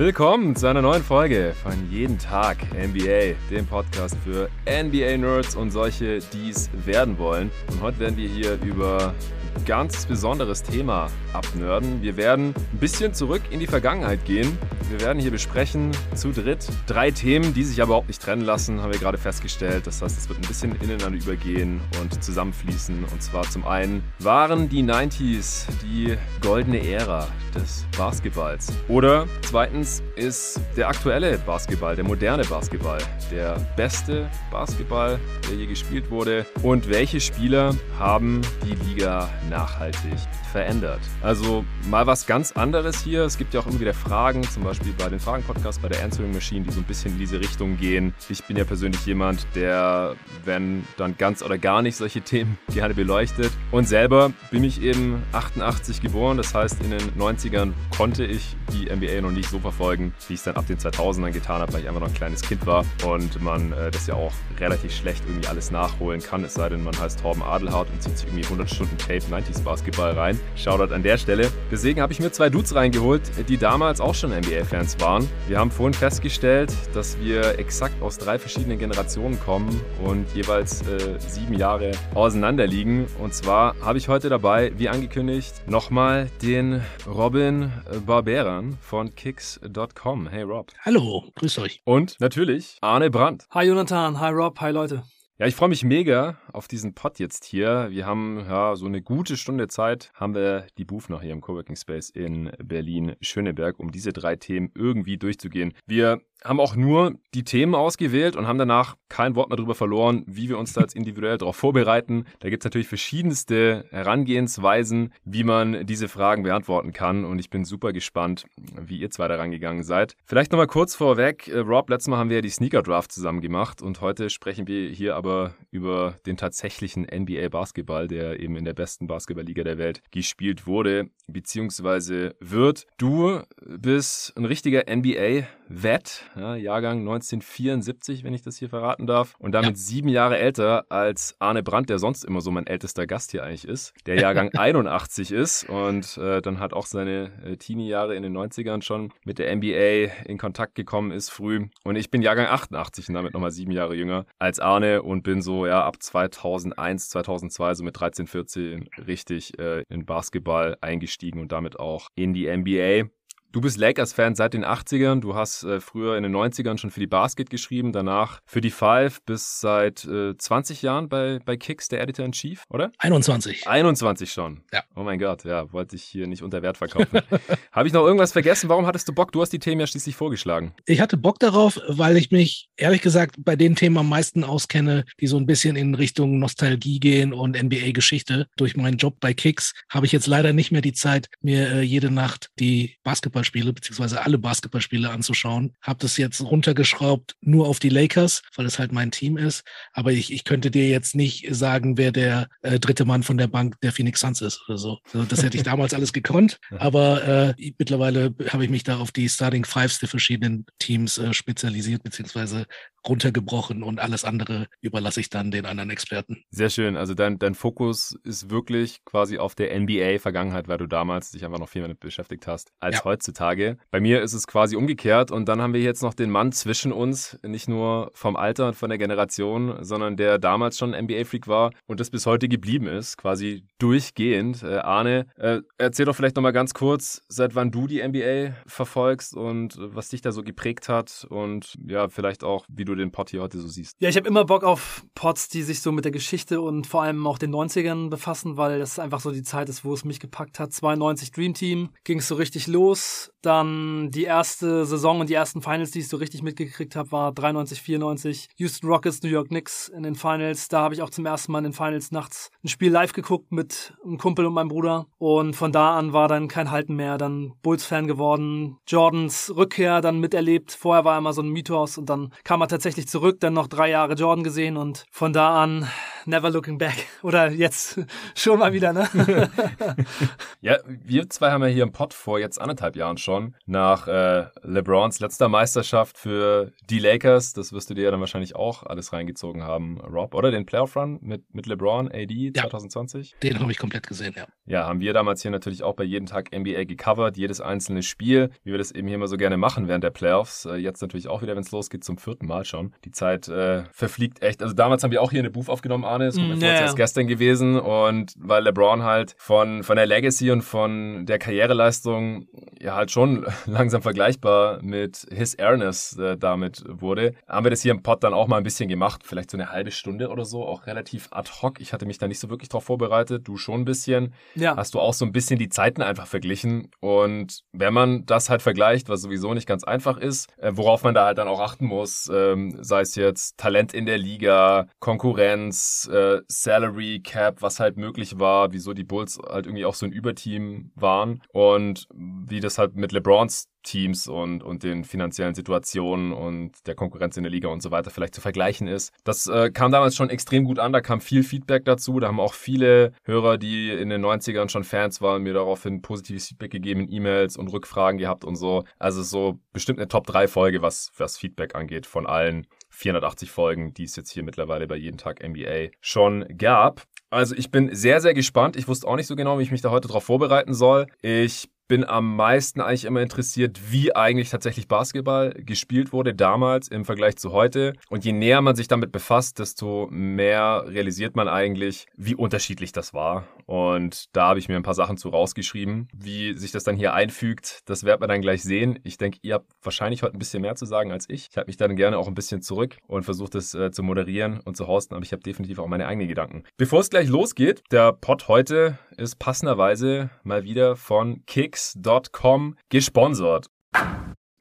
Willkommen zu einer neuen Folge von Jeden Tag NBA, dem Podcast für NBA-Nerds und solche, die es werden wollen. Und heute werden wir hier über ein ganz besonderes Thema abnörden. Wir werden ein bisschen zurück in die Vergangenheit gehen. Wir werden hier besprechen zu dritt drei Themen, die sich aber überhaupt nicht trennen lassen, haben wir gerade festgestellt. Das heißt, es wird ein bisschen ineinander übergehen und zusammenfließen. Und zwar zum einen waren die 90s die goldene Ära des Basketballs. Oder zweitens ist der aktuelle Basketball, der moderne Basketball, der beste Basketball, der je gespielt wurde. Und welche Spieler haben die Liga nachhaltig verändert? Also mal was ganz anderes hier. Es gibt ja auch immer wieder Fragen, zum Beispiel bei den Fragen-Podcasts, bei der Answering Machine, die so ein bisschen in diese Richtung gehen. Ich bin ja persönlich jemand, der, wenn dann ganz oder gar nicht solche Themen gerne beleuchtet. Und selber bin ich eben 88 geboren, das heißt in den 90ern konnte ich die NBA noch nicht so verfolgen, wie ich es dann ab den 2000ern getan habe, weil ich einfach noch ein kleines Kind war und man äh, das ja auch relativ schlecht irgendwie alles nachholen kann, es sei denn, man heißt Torben Adelhardt und zieht sich irgendwie 100 Stunden Tape 90s Basketball rein. Shoutout an der Stelle. Deswegen habe ich mir zwei Dudes reingeholt, die damals auch schon NBA-Fans waren. Wir haben vorhin festgestellt, dass wir exakt aus drei verschiedenen Generationen kommen und jeweils äh, sieben Jahre auseinander liegen. Und zwar habe ich heute dabei, wie angekündigt, nochmal den Robin Barberan von Kicks.com. Hey Rob. Hallo, grüß euch. Und natürlich Arne Brandt. Hi Jonathan, hi Rob, hi Leute. Ja, ich freue mich mega auf diesen Pod jetzt hier. Wir haben ja so eine gute Stunde Zeit, haben wir die Booth noch hier im Coworking Space in Berlin-Schöneberg, um diese drei Themen irgendwie durchzugehen. Wir haben auch nur die Themen ausgewählt und haben danach kein Wort mehr darüber verloren, wie wir uns da jetzt individuell darauf vorbereiten. Da gibt es natürlich verschiedenste Herangehensweisen, wie man diese Fragen beantworten kann. Und ich bin super gespannt, wie ihr zwei da rangegangen seid. Vielleicht nochmal kurz vorweg. Äh, Rob, letztes Mal haben wir ja die Sneaker Draft zusammen gemacht und heute sprechen wir hier aber über den tatsächlichen NBA Basketball, der eben in der besten Basketballliga der Welt gespielt wurde, beziehungsweise wird. Du bist ein richtiger NBA-Vet ja, Jahrgang 1974, wenn ich das hier verraten darf. Und damit ja. sieben Jahre älter als Arne Brandt, der sonst immer so mein ältester Gast hier eigentlich ist, der Jahrgang 81 ist und äh, dann hat auch seine äh, Teenie-Jahre in den 90ern schon mit der NBA in Kontakt gekommen ist früh. Und ich bin Jahrgang 88 und damit nochmal sieben Jahre jünger als Arne und bin so ja ab 2001, 2002, so mit 13, 14 richtig äh, in Basketball eingestiegen und damit auch in die NBA. Du bist Lakers-Fan seit den 80ern. Du hast äh, früher in den 90ern schon für die Basket geschrieben, danach für die Five, bis seit äh, 20 Jahren bei, bei Kicks der Editor-in-Chief, oder? 21. 21 schon. Ja. Oh mein Gott, ja, wollte ich hier nicht unter Wert verkaufen. Habe ich noch irgendwas vergessen? Warum hattest du Bock? Du hast die Themen ja schließlich vorgeschlagen. Ich hatte Bock darauf, weil ich mich ehrlich gesagt bei den Themen am meisten auskenne, die so ein bisschen in Richtung Nostalgie gehen und NBA-Geschichte. Durch meinen Job bei Kicks habe ich jetzt leider nicht mehr die Zeit, mir äh, jede Nacht die Basketball Basketballspiele, beziehungsweise alle Basketballspiele anzuschauen. Habe das jetzt runtergeschraubt nur auf die Lakers, weil es halt mein Team ist. Aber ich, ich könnte dir jetzt nicht sagen, wer der äh, dritte Mann von der Bank der Phoenix Suns ist oder so. so das hätte ich damals alles gekonnt. Aber äh, mittlerweile habe ich mich da auf die Starting Fives der verschiedenen Teams äh, spezialisiert, beziehungsweise runtergebrochen und alles andere überlasse ich dann den anderen Experten. Sehr schön. Also dein, dein Fokus ist wirklich quasi auf der NBA-Vergangenheit, weil du damals dich einfach noch viel damit beschäftigt hast als ja. heutzutage. Bei mir ist es quasi umgekehrt und dann haben wir jetzt noch den Mann zwischen uns, nicht nur vom Alter und von der Generation, sondern der damals schon NBA-Freak war und das bis heute geblieben ist, quasi durchgehend. Äh, Arne, äh, erzähl doch vielleicht nochmal ganz kurz, seit wann du die NBA verfolgst und was dich da so geprägt hat und ja, vielleicht auch, wie du den Pod hier heute so siehst. Ja, ich habe immer Bock auf Pods, die sich so mit der Geschichte und vor allem auch den 90ern befassen, weil das einfach so die Zeit ist, wo es mich gepackt hat. 92 Dream Team ging es so richtig los. Dann die erste Saison und die ersten Finals, die ich so richtig mitgekriegt habe, war 93, 94. Houston Rockets, New York Knicks in den Finals. Da habe ich auch zum ersten Mal in den Finals nachts ein Spiel live geguckt mit einem Kumpel und meinem Bruder. Und von da an war dann kein Halten mehr. Dann Bulls-Fan geworden. Jordans Rückkehr dann miterlebt. Vorher war er immer so ein Mythos und dann kam er tatsächlich zurück, dann noch drei Jahre Jordan gesehen und von da an never looking back. Oder jetzt schon mal wieder, ne? ja, wir zwei haben ja hier im Pod vor jetzt anderthalb Jahren schon nach äh, LeBrons letzter Meisterschaft für die Lakers, das wirst du dir ja dann wahrscheinlich auch alles reingezogen haben, Rob, oder? Den Playoff Run mit, mit LeBron, AD 2020? Ja, den habe ich komplett gesehen, ja. Ja, haben wir damals hier natürlich auch bei jeden Tag NBA gecovert, jedes einzelne Spiel, wie wir das eben hier immer so gerne machen während der Playoffs. Äh, jetzt natürlich auch wieder, wenn es losgeht, zum vierten Mal schon. Die Zeit äh, verfliegt echt. Also damals haben wir auch hier eine Booth aufgenommen, Arne. Das mm, ja, ja. gestern gewesen. Und weil LeBron halt von, von der Legacy und von der Karriereleistung ja halt schon langsam vergleichbar mit His Airness äh, damit wurde, haben wir das hier im Pod dann auch mal ein bisschen gemacht. Vielleicht so eine halbe Stunde oder so, auch relativ ad hoc. Ich hatte mich da nicht so wirklich drauf vorbereitet. Du schon ein bisschen. Ja. Hast du auch so ein bisschen die Zeiten einfach verglichen. Und wenn man das halt vergleicht, was sowieso nicht ganz einfach ist, äh, worauf man da halt dann auch achten muss, ähm, sei es jetzt Talent in der Liga, Konkurrenz, äh, Salary Cap, was halt möglich war, wieso die Bulls halt irgendwie auch so ein Überteam waren und wie das halt mit LeBrons Teams und, und den finanziellen Situationen und der Konkurrenz in der Liga und so weiter vielleicht zu vergleichen ist. Das äh, kam damals schon extrem gut an, da kam viel Feedback dazu. Da haben auch viele Hörer, die in den 90ern schon Fans waren, mir daraufhin positives Feedback gegeben, E-Mails und Rückfragen gehabt und so. Also so bestimmt eine Top-3-Folge, was, was Feedback angeht von allen 480 Folgen, die es jetzt hier mittlerweile bei jeden Tag NBA schon gab. Also ich bin sehr, sehr gespannt. Ich wusste auch nicht so genau, wie ich mich da heute darauf vorbereiten soll. Ich bin am meisten eigentlich immer interessiert, wie eigentlich tatsächlich Basketball gespielt wurde damals im Vergleich zu heute. Und je näher man sich damit befasst, desto mehr realisiert man eigentlich, wie unterschiedlich das war. Und da habe ich mir ein paar Sachen zu rausgeschrieben. Wie sich das dann hier einfügt, das werden wir dann gleich sehen. Ich denke, ihr habt wahrscheinlich heute ein bisschen mehr zu sagen als ich. Ich habe mich dann gerne auch ein bisschen zurück und versucht es äh, zu moderieren und zu hosten, aber ich habe definitiv auch meine eigenen Gedanken. Bevor es gleich losgeht, der Pod heute ist passenderweise mal wieder von Kicks kicks.com gesponsert.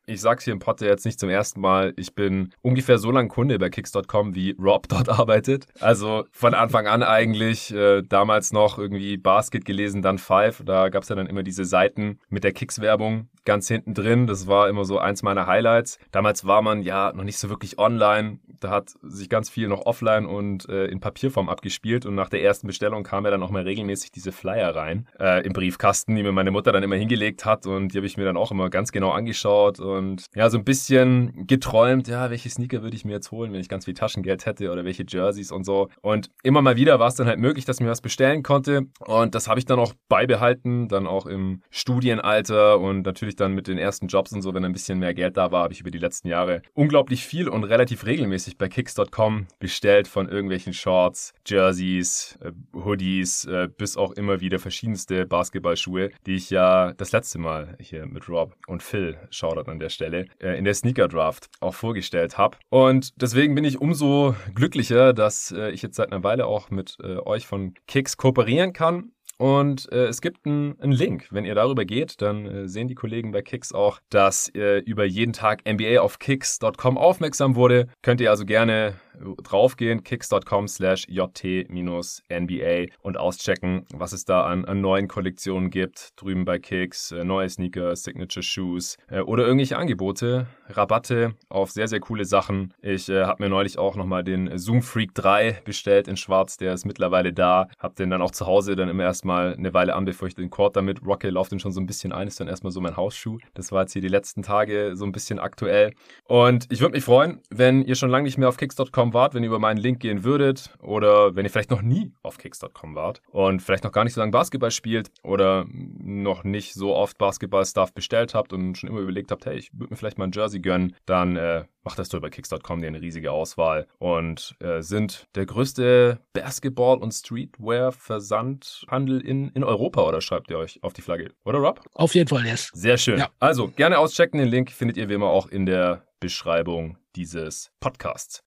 Ich sag's hier im Pod jetzt nicht zum ersten Mal. Ich bin ungefähr so lang Kunde bei Kicks.com, wie Rob dort arbeitet. Also von Anfang an eigentlich, äh, damals noch irgendwie Basket gelesen, dann Five. Da gab's ja dann immer diese Seiten mit der Kicks-Werbung ganz hinten drin. Das war immer so eins meiner Highlights. Damals war man ja noch nicht so wirklich online. Da hat sich ganz viel noch offline und äh, in Papierform abgespielt. Und nach der ersten Bestellung kam ja dann auch mal regelmäßig diese Flyer rein äh, im Briefkasten, die mir meine Mutter dann immer hingelegt hat. Und die habe ich mir dann auch immer ganz genau angeschaut. Und ja, so ein bisschen geträumt, ja, welche Sneaker würde ich mir jetzt holen, wenn ich ganz viel Taschengeld hätte oder welche Jerseys und so. Und immer mal wieder war es dann halt möglich, dass ich mir was bestellen konnte. Und das habe ich dann auch beibehalten, dann auch im Studienalter und natürlich dann mit den ersten Jobs und so, wenn ein bisschen mehr Geld da war, habe ich über die letzten Jahre unglaublich viel und relativ regelmäßig bei Kicks.com bestellt von irgendwelchen Shorts, Jerseys, äh, Hoodies, äh, bis auch immer wieder verschiedenste Basketballschuhe, die ich ja das letzte Mal hier mit Rob und Phil, Shoutout an der Stelle, äh, in der Sneaker Draft auch vorgestellt habe. Und deswegen bin ich umso glücklicher, dass ich jetzt seit einer Weile auch mit euch von Kicks kooperieren kann und äh, es gibt einen Link. Wenn ihr darüber geht, dann äh, sehen die Kollegen bei Kicks auch, dass äh, über jeden Tag NBA auf Kicks.com aufmerksam wurde. Könnt ihr also gerne draufgehen, kicks.com slash jt-nba und auschecken, was es da an, an, neuen Kollektionen gibt. Drüben bei Kicks, äh, neue Sneaker, Signature Shoes äh, oder irgendwelche Angebote, Rabatte auf sehr, sehr coole Sachen. Ich äh, habe mir neulich auch nochmal den Zoom Freak 3 bestellt in schwarz, der ist mittlerweile da. Hab den dann auch zu Hause dann immer erstmal eine Weile an, bevor ich den Court damit rocke, laufe den schon so ein bisschen ein, ist dann erstmal so mein Hausschuh. Das war jetzt hier die letzten Tage so ein bisschen aktuell. Und ich würde mich freuen, wenn ihr schon lange nicht mehr auf kicks.com wart, wenn ihr über meinen Link gehen würdet oder wenn ihr vielleicht noch nie auf Kicks.com wart und vielleicht noch gar nicht so lange Basketball spielt oder noch nicht so oft Basketball-Stuff bestellt habt und schon immer überlegt habt, hey, ich würde mir vielleicht mal ein Jersey gönnen, dann äh, macht das doch über Kicks.com, die eine riesige Auswahl und äh, sind der größte Basketball- und Streetwear-Versandhandel in, in Europa oder schreibt ihr euch auf die Flagge, oder Rob? Auf jeden Fall, yes. Sehr schön. Ja. Also gerne auschecken, den Link findet ihr wie immer auch in der Beschreibung dieses Podcasts.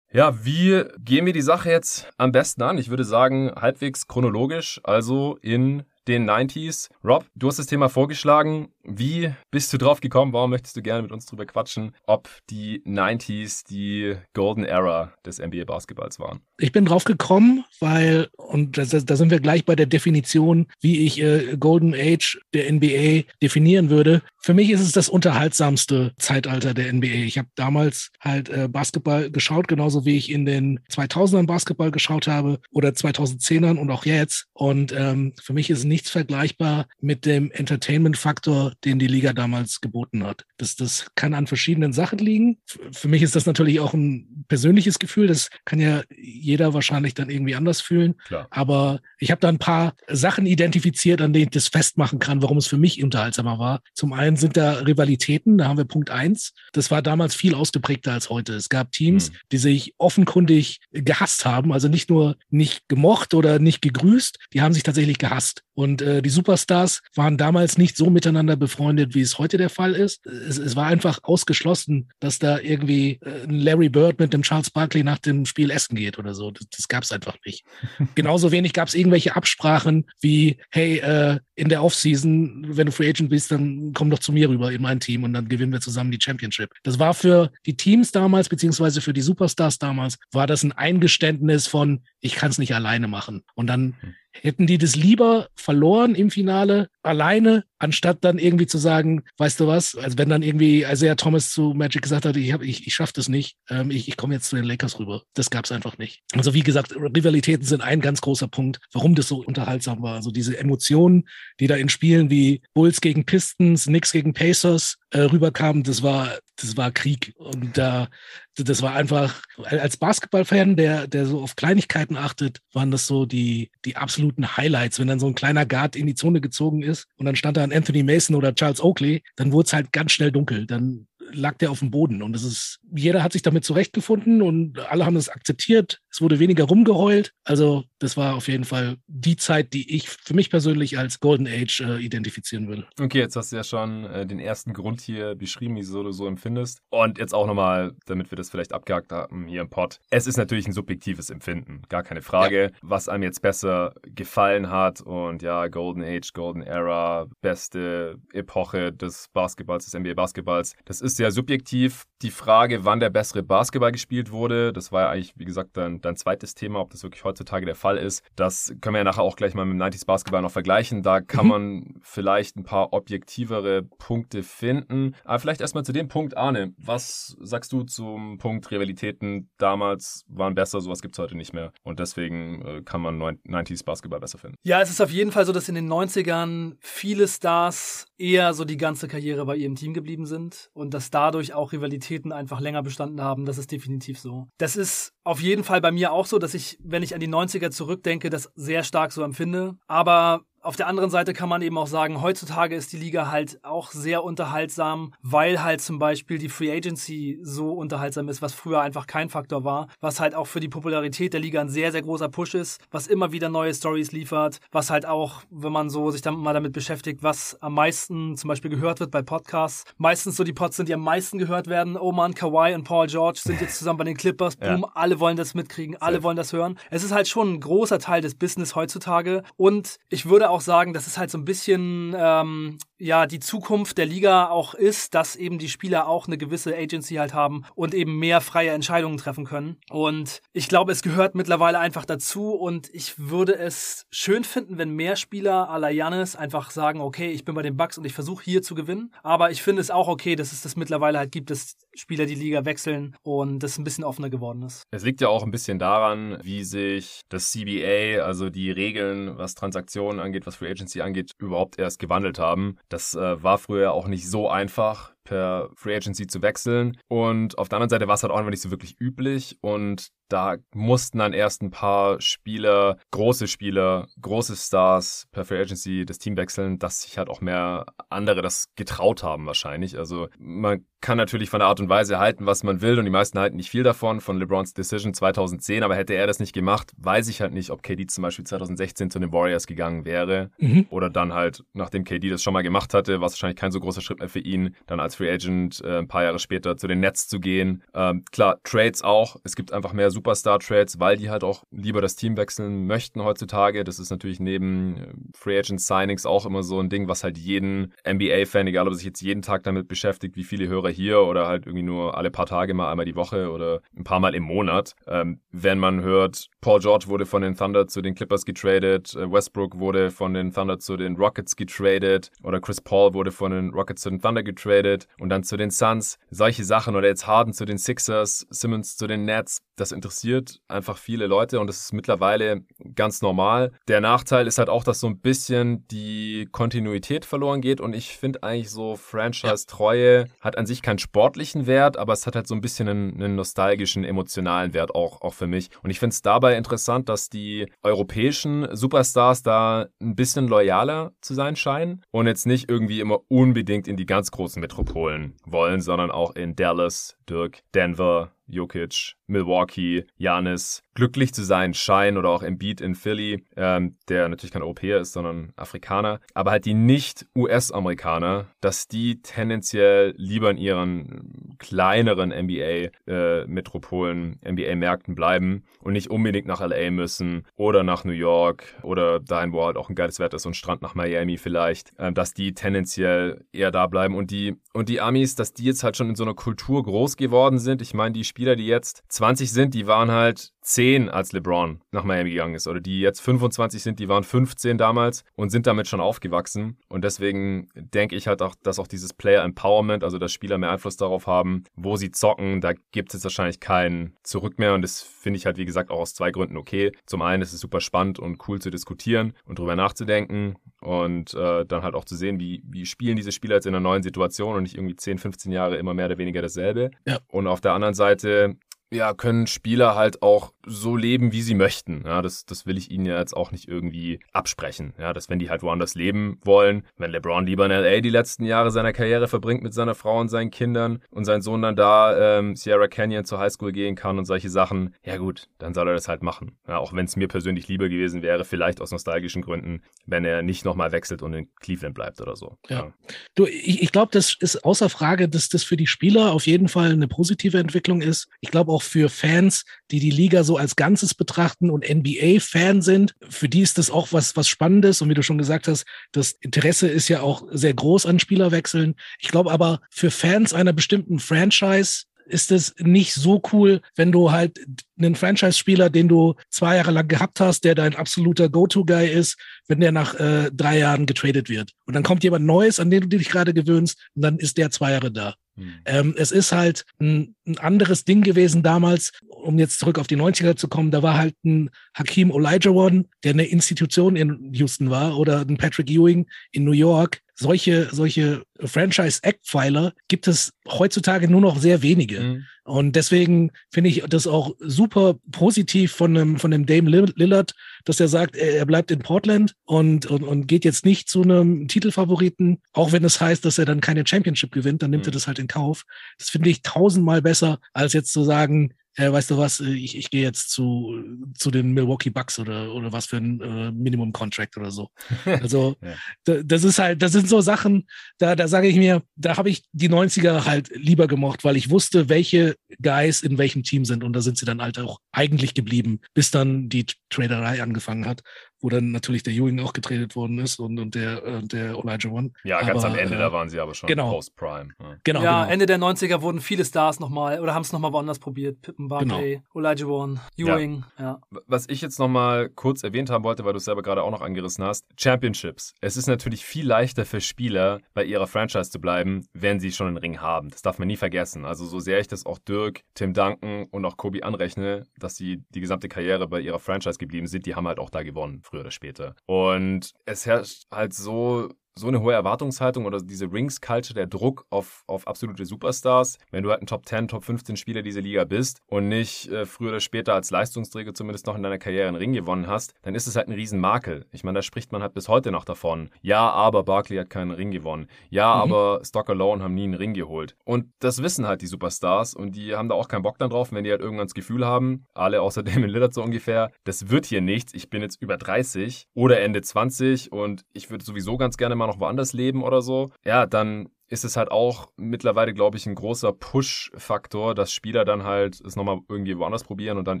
Ja, wie gehen wir die Sache jetzt am besten an? Ich würde sagen, halbwegs chronologisch, also in den 90s. Rob, du hast das Thema vorgeschlagen. Wie bist du drauf gekommen? Warum möchtest du gerne mit uns drüber quatschen, ob die 90s die Golden Era des NBA Basketballs waren? Ich bin drauf gekommen, weil, und da, da sind wir gleich bei der Definition, wie ich äh, Golden Age der NBA definieren würde. Für mich ist es das unterhaltsamste Zeitalter der NBA. Ich habe damals halt äh, Basketball geschaut, genauso wie ich in den 2000ern Basketball geschaut habe oder 2010ern und auch jetzt. Und ähm, für mich ist nichts vergleichbar mit dem Entertainment-Faktor, den die Liga damals geboten hat. Das, das kann an verschiedenen Sachen liegen. Für mich ist das natürlich auch ein persönliches Gefühl. Das kann ja jeder wahrscheinlich dann irgendwie anders fühlen. Klar. Aber ich habe da ein paar Sachen identifiziert, an denen ich das festmachen kann, warum es für mich unterhaltsamer war. Zum einen sind da Rivalitäten, da haben wir Punkt eins. Das war damals viel ausgeprägter als heute. Es gab Teams, mhm. die sich offenkundig gehasst haben, also nicht nur nicht gemocht oder nicht gegrüßt, die haben sich tatsächlich gehasst. Und äh, die Superstars waren damals nicht so miteinander befreundet, wie es heute der Fall ist. Es, es war einfach ausgeschlossen, dass da irgendwie äh, ein Larry Bird mit dem Charles Barkley nach dem Spiel essen geht oder so. Das, das gab es einfach nicht. Genauso wenig gab es irgendwelche Absprachen wie, hey, äh, in der Offseason, wenn du Free Agent bist, dann komm doch zu mir rüber in mein Team und dann gewinnen wir zusammen die Championship. Das war für die Teams damals, beziehungsweise für die Superstars damals, war das ein Eingeständnis von, ich kann es nicht alleine machen. Und dann hm. Hätten die das lieber verloren im Finale alleine, anstatt dann irgendwie zu sagen, weißt du was, also wenn dann irgendwie Isaiah Thomas zu Magic gesagt hat, ich, ich, ich schaffe das nicht, ähm, ich, ich komme jetzt zu den Lakers rüber. Das gab es einfach nicht. Also wie gesagt, Rivalitäten sind ein ganz großer Punkt, warum das so unterhaltsam war. Also diese Emotionen, die da in Spielen wie Bulls gegen Pistons, Knicks gegen Pacers äh, rüberkamen, das war, das war Krieg. Und da, das war einfach, als Basketballfan, der, der so auf Kleinigkeiten achtet, waren das so die, die absoluten Highlights. Wenn dann so ein kleiner Guard in die Zone gezogen ist und dann stand da ein Anthony Mason oder Charles Oakley, dann wurde es halt ganz schnell dunkel. Dann lag der auf dem Boden. Und es ist, jeder hat sich damit zurechtgefunden und alle haben das akzeptiert. Es wurde weniger rumgeheult. Also, das war auf jeden Fall die Zeit, die ich für mich persönlich als Golden Age äh, identifizieren würde. Okay, jetzt hast du ja schon äh, den ersten Grund hier beschrieben, wieso du so empfindest. Und jetzt auch nochmal, damit wir das vielleicht abgehakt haben hier im Pod. Es ist natürlich ein subjektives Empfinden, gar keine Frage, ja. was einem jetzt besser gefallen hat. Und ja, Golden Age, Golden Era, beste Epoche des Basketballs, des NBA Basketballs. Das ist sehr subjektiv. Die Frage, wann der bessere Basketball gespielt wurde, das war ja eigentlich, wie gesagt, dein, zweites Thema, ob das wirklich heutzutage der Fall ist. Das können wir ja nachher auch gleich mal mit dem 90s Basketball noch vergleichen. Da kann mhm. man vielleicht ein paar objektivere Punkte finden. Aber vielleicht erstmal zu dem Punkt, Arne. Was sagst du zum Punkt Rivalitäten damals waren besser, sowas gibt es heute nicht mehr. Und deswegen äh, kann man 90s Basketball besser finden. Ja, es ist auf jeden Fall so, dass in den 90ern viele Stars eher so die ganze Karriere bei ihrem Team geblieben sind und dass dadurch auch Rivalitäten einfach länger bestanden haben. Das ist definitiv so. Das ist auf jeden Fall bei mir auch so, dass ich, wenn ich an die 90er zurückdenke, das sehr stark so empfinde. Aber auf der anderen Seite kann man eben auch sagen, heutzutage ist die Liga halt auch sehr unterhaltsam, weil halt zum Beispiel die Free Agency so unterhaltsam ist, was früher einfach kein Faktor war, was halt auch für die Popularität der Liga ein sehr, sehr großer Push ist, was immer wieder neue Stories liefert, was halt auch, wenn man so sich dann mal damit beschäftigt, was am meisten zum Beispiel gehört wird bei Podcasts, meistens so die Pods sind, die am meisten gehört werden. Oh man, Kawhi und Paul George sind jetzt zusammen bei den Clippers, boom, ja. alle wollen das mitkriegen, alle Safe. wollen das hören. Es ist halt schon ein großer Teil des Business heutzutage und ich würde auch sagen, das ist halt so ein bisschen ähm, ja die Zukunft der Liga auch ist, dass eben die Spieler auch eine gewisse Agency halt haben und eben mehr freie Entscheidungen treffen können. Und ich glaube, es gehört mittlerweile einfach dazu und ich würde es schön finden, wenn mehr Spieler à la Janis einfach sagen, okay, ich bin bei den Bucks und ich versuche hier zu gewinnen. Aber ich finde es auch okay, dass es das mittlerweile halt gibt, dass Spieler die Liga wechseln und das ein bisschen offener geworden ist. Es liegt ja auch ein bisschen daran, wie sich das CBA, also die Regeln, was Transaktionen angeht, was Free Agency angeht, überhaupt erst gewandelt haben. Das äh, war früher auch nicht so einfach per Free Agency zu wechseln. Und auf der anderen Seite war es halt auch einfach nicht so wirklich üblich. Und da mussten dann erst ein paar Spieler, große Spieler, große Stars per Free Agency das Team wechseln, dass sich halt auch mehr andere das getraut haben wahrscheinlich. Also man kann natürlich von der Art und Weise halten, was man will und die meisten halten nicht viel davon, von LeBrons Decision 2010, aber hätte er das nicht gemacht, weiß ich halt nicht, ob KD zum Beispiel 2016 zu den Warriors gegangen wäre mhm. oder dann halt, nachdem KD das schon mal gemacht hatte, war es wahrscheinlich kein so großer Schritt mehr für ihn, dann als Free Agent äh, ein paar Jahre später zu den Nets zu gehen. Ähm, klar, Trades auch, es gibt einfach mehr Superstar-Trades, weil die halt auch lieber das Team wechseln möchten heutzutage. Das ist natürlich neben äh, Free Agent Signings auch immer so ein Ding, was halt jeden NBA-Fan, egal ob er sich jetzt jeden Tag damit beschäftigt, wie viele Hörer hier oder halt irgendwie nur alle paar Tage mal einmal die Woche oder ein paar Mal im Monat. Ähm, wenn man hört, Paul George wurde von den Thunder zu den Clippers getradet, äh, Westbrook wurde von den Thunder zu den Rockets getradet oder Chris Paul wurde von den Rockets zu den Thunder getradet und dann zu den Suns. Solche Sachen oder jetzt Harden zu den Sixers, Simmons zu den Nets. Das interessiert einfach viele Leute und das ist mittlerweile ganz normal. Der Nachteil ist halt auch, dass so ein bisschen die Kontinuität verloren geht und ich finde eigentlich so Franchise-Treue hat an sich keinen sportlichen Wert, aber es hat halt so ein bisschen einen, einen nostalgischen, emotionalen Wert auch, auch für mich. Und ich finde es dabei interessant, dass die europäischen Superstars da ein bisschen loyaler zu sein scheinen und jetzt nicht irgendwie immer unbedingt in die ganz großen Metropolen wollen, sondern auch in Dallas, Dirk, Denver, Jokic, Milwaukee, Janis glücklich zu sein scheinen oder auch Embiid in Philly, ähm, der natürlich kein Europäer ist, sondern Afrikaner, aber halt die nicht US-Amerikaner, dass die tendenziell lieber in ihren kleineren NBA-Metropolen, äh, NBA-Märkten bleiben und nicht unbedingt nach LA müssen oder nach New York oder dahin, wo halt auch ein geiles Wetter ist und Strand nach Miami vielleicht, äh, dass die tendenziell eher da bleiben und die und die Amis, dass die jetzt halt schon in so einer Kultur groß geworden sind. Ich meine, die Spieler, die jetzt 20 sind, die waren halt 10, als LeBron nach Miami gegangen ist. Oder die jetzt 25 sind, die waren 15 damals und sind damit schon aufgewachsen. Und deswegen denke ich halt auch, dass auch dieses Player Empowerment, also dass Spieler mehr Einfluss darauf haben, wo sie zocken, da gibt es wahrscheinlich keinen Zurück mehr. Und das finde ich halt, wie gesagt, auch aus zwei Gründen okay. Zum einen ist es super spannend und cool zu diskutieren und drüber nachzudenken und äh, dann halt auch zu sehen, wie, wie spielen diese Spieler jetzt in einer neuen Situation und nicht irgendwie 10, 15 Jahre immer mehr oder weniger dasselbe. Ja. Und auf der anderen Seite ja, können Spieler halt auch so leben, wie sie möchten. Ja, das, das will ich ihnen ja jetzt auch nicht irgendwie absprechen. Ja, dass wenn die halt woanders leben wollen, wenn LeBron lieber in LA die letzten Jahre seiner Karriere verbringt mit seiner Frau und seinen Kindern und sein Sohn dann da ähm, Sierra Canyon zur Highschool gehen kann und solche Sachen, ja gut, dann soll er das halt machen. Ja, auch wenn es mir persönlich lieber gewesen wäre, vielleicht aus nostalgischen Gründen, wenn er nicht nochmal wechselt und in Cleveland bleibt oder so. Ja. ja. Du, ich, ich glaube, das ist außer Frage, dass das für die Spieler auf jeden Fall eine positive Entwicklung ist. Ich glaube auch für Fans, die die Liga so als Ganzes betrachten und NBA-Fan sind, für die ist das auch was, was Spannendes. Und wie du schon gesagt hast, das Interesse ist ja auch sehr groß an Spielerwechseln. Ich glaube aber, für Fans einer bestimmten Franchise ist es nicht so cool, wenn du halt einen Franchise-Spieler, den du zwei Jahre lang gehabt hast, der dein absoluter Go-To-Guy ist, wenn der nach äh, drei Jahren getradet wird. Und dann kommt jemand Neues, an den du dich gerade gewöhnst, und dann ist der zwei Jahre da. Hm. Ähm, es ist halt ein, ein, anderes Ding gewesen damals, um jetzt zurück auf die 90er zu kommen. Da war halt ein Hakim Olajuwon, der eine Institution in Houston war, oder ein Patrick Ewing in New York. Solche, solche Franchise-Eckpfeiler gibt es heutzutage nur noch sehr wenige. Mhm. Und deswegen finde ich das auch super positiv von dem, von dem Dame Lillard, dass er sagt, er bleibt in Portland und, und, und geht jetzt nicht zu einem Titelfavoriten, auch wenn es heißt, dass er dann keine Championship gewinnt, dann nimmt mhm. er das halt in Kauf. Das finde ich tausendmal besser, als jetzt zu sagen, äh, weißt du was, äh, ich, ich gehe jetzt zu, zu den Milwaukee Bucks oder, oder was für ein äh, Minimum Contract oder so. Also ja. das ist halt, das sind so Sachen, da, da sage ich mir, da habe ich die 90er halt lieber gemocht, weil ich wusste, welche Guys in welchem Team sind und da sind sie dann halt auch eigentlich geblieben, bis dann die Traderei angefangen hat wo dann natürlich der Ewing auch getradet worden ist und, und der, äh, der Elijah One. Ja, ganz am Ende, äh, da waren sie aber schon genau. post-Prime. Ja. Genau, ja, genau. Ende der 90er wurden viele Stars nochmal oder haben es nochmal woanders probiert. Pippen, Barclay, genau. Elijah One, Ewing. Ja. ja. Was ich jetzt nochmal kurz erwähnt haben wollte, weil du es selber gerade auch noch angerissen hast, Championships. Es ist natürlich viel leichter für Spieler, bei ihrer Franchise zu bleiben, wenn sie schon einen Ring haben. Das darf man nie vergessen. Also so sehr ich das auch Dirk, Tim Duncan und auch Kobe anrechne, dass sie die gesamte Karriere bei ihrer Franchise geblieben sind, die haben halt auch da gewonnen früher oder später. Und es herrscht halt so so eine hohe Erwartungshaltung oder diese Rings-Culture, der Druck auf, auf absolute Superstars, wenn du halt ein Top 10, Top 15 Spieler dieser Liga bist und nicht äh, früher oder später als Leistungsträger zumindest noch in deiner Karriere einen Ring gewonnen hast, dann ist es halt ein Riesenmakel. Ich meine, da spricht man halt bis heute noch davon. Ja, aber Barkley hat keinen Ring gewonnen. Ja, mhm. aber Stock Alone haben nie einen Ring geholt. Und das wissen halt die Superstars und die haben da auch keinen Bock dann drauf, wenn die halt irgendwann das Gefühl haben, alle außer Damon Lillard so ungefähr, das wird hier nichts, ich bin jetzt über 30 oder Ende 20 und ich würde sowieso ganz gerne mal noch woanders leben oder so, ja, dann ist es halt auch mittlerweile, glaube ich, ein großer Push-Faktor, dass Spieler dann halt es nochmal irgendwie woanders probieren und dann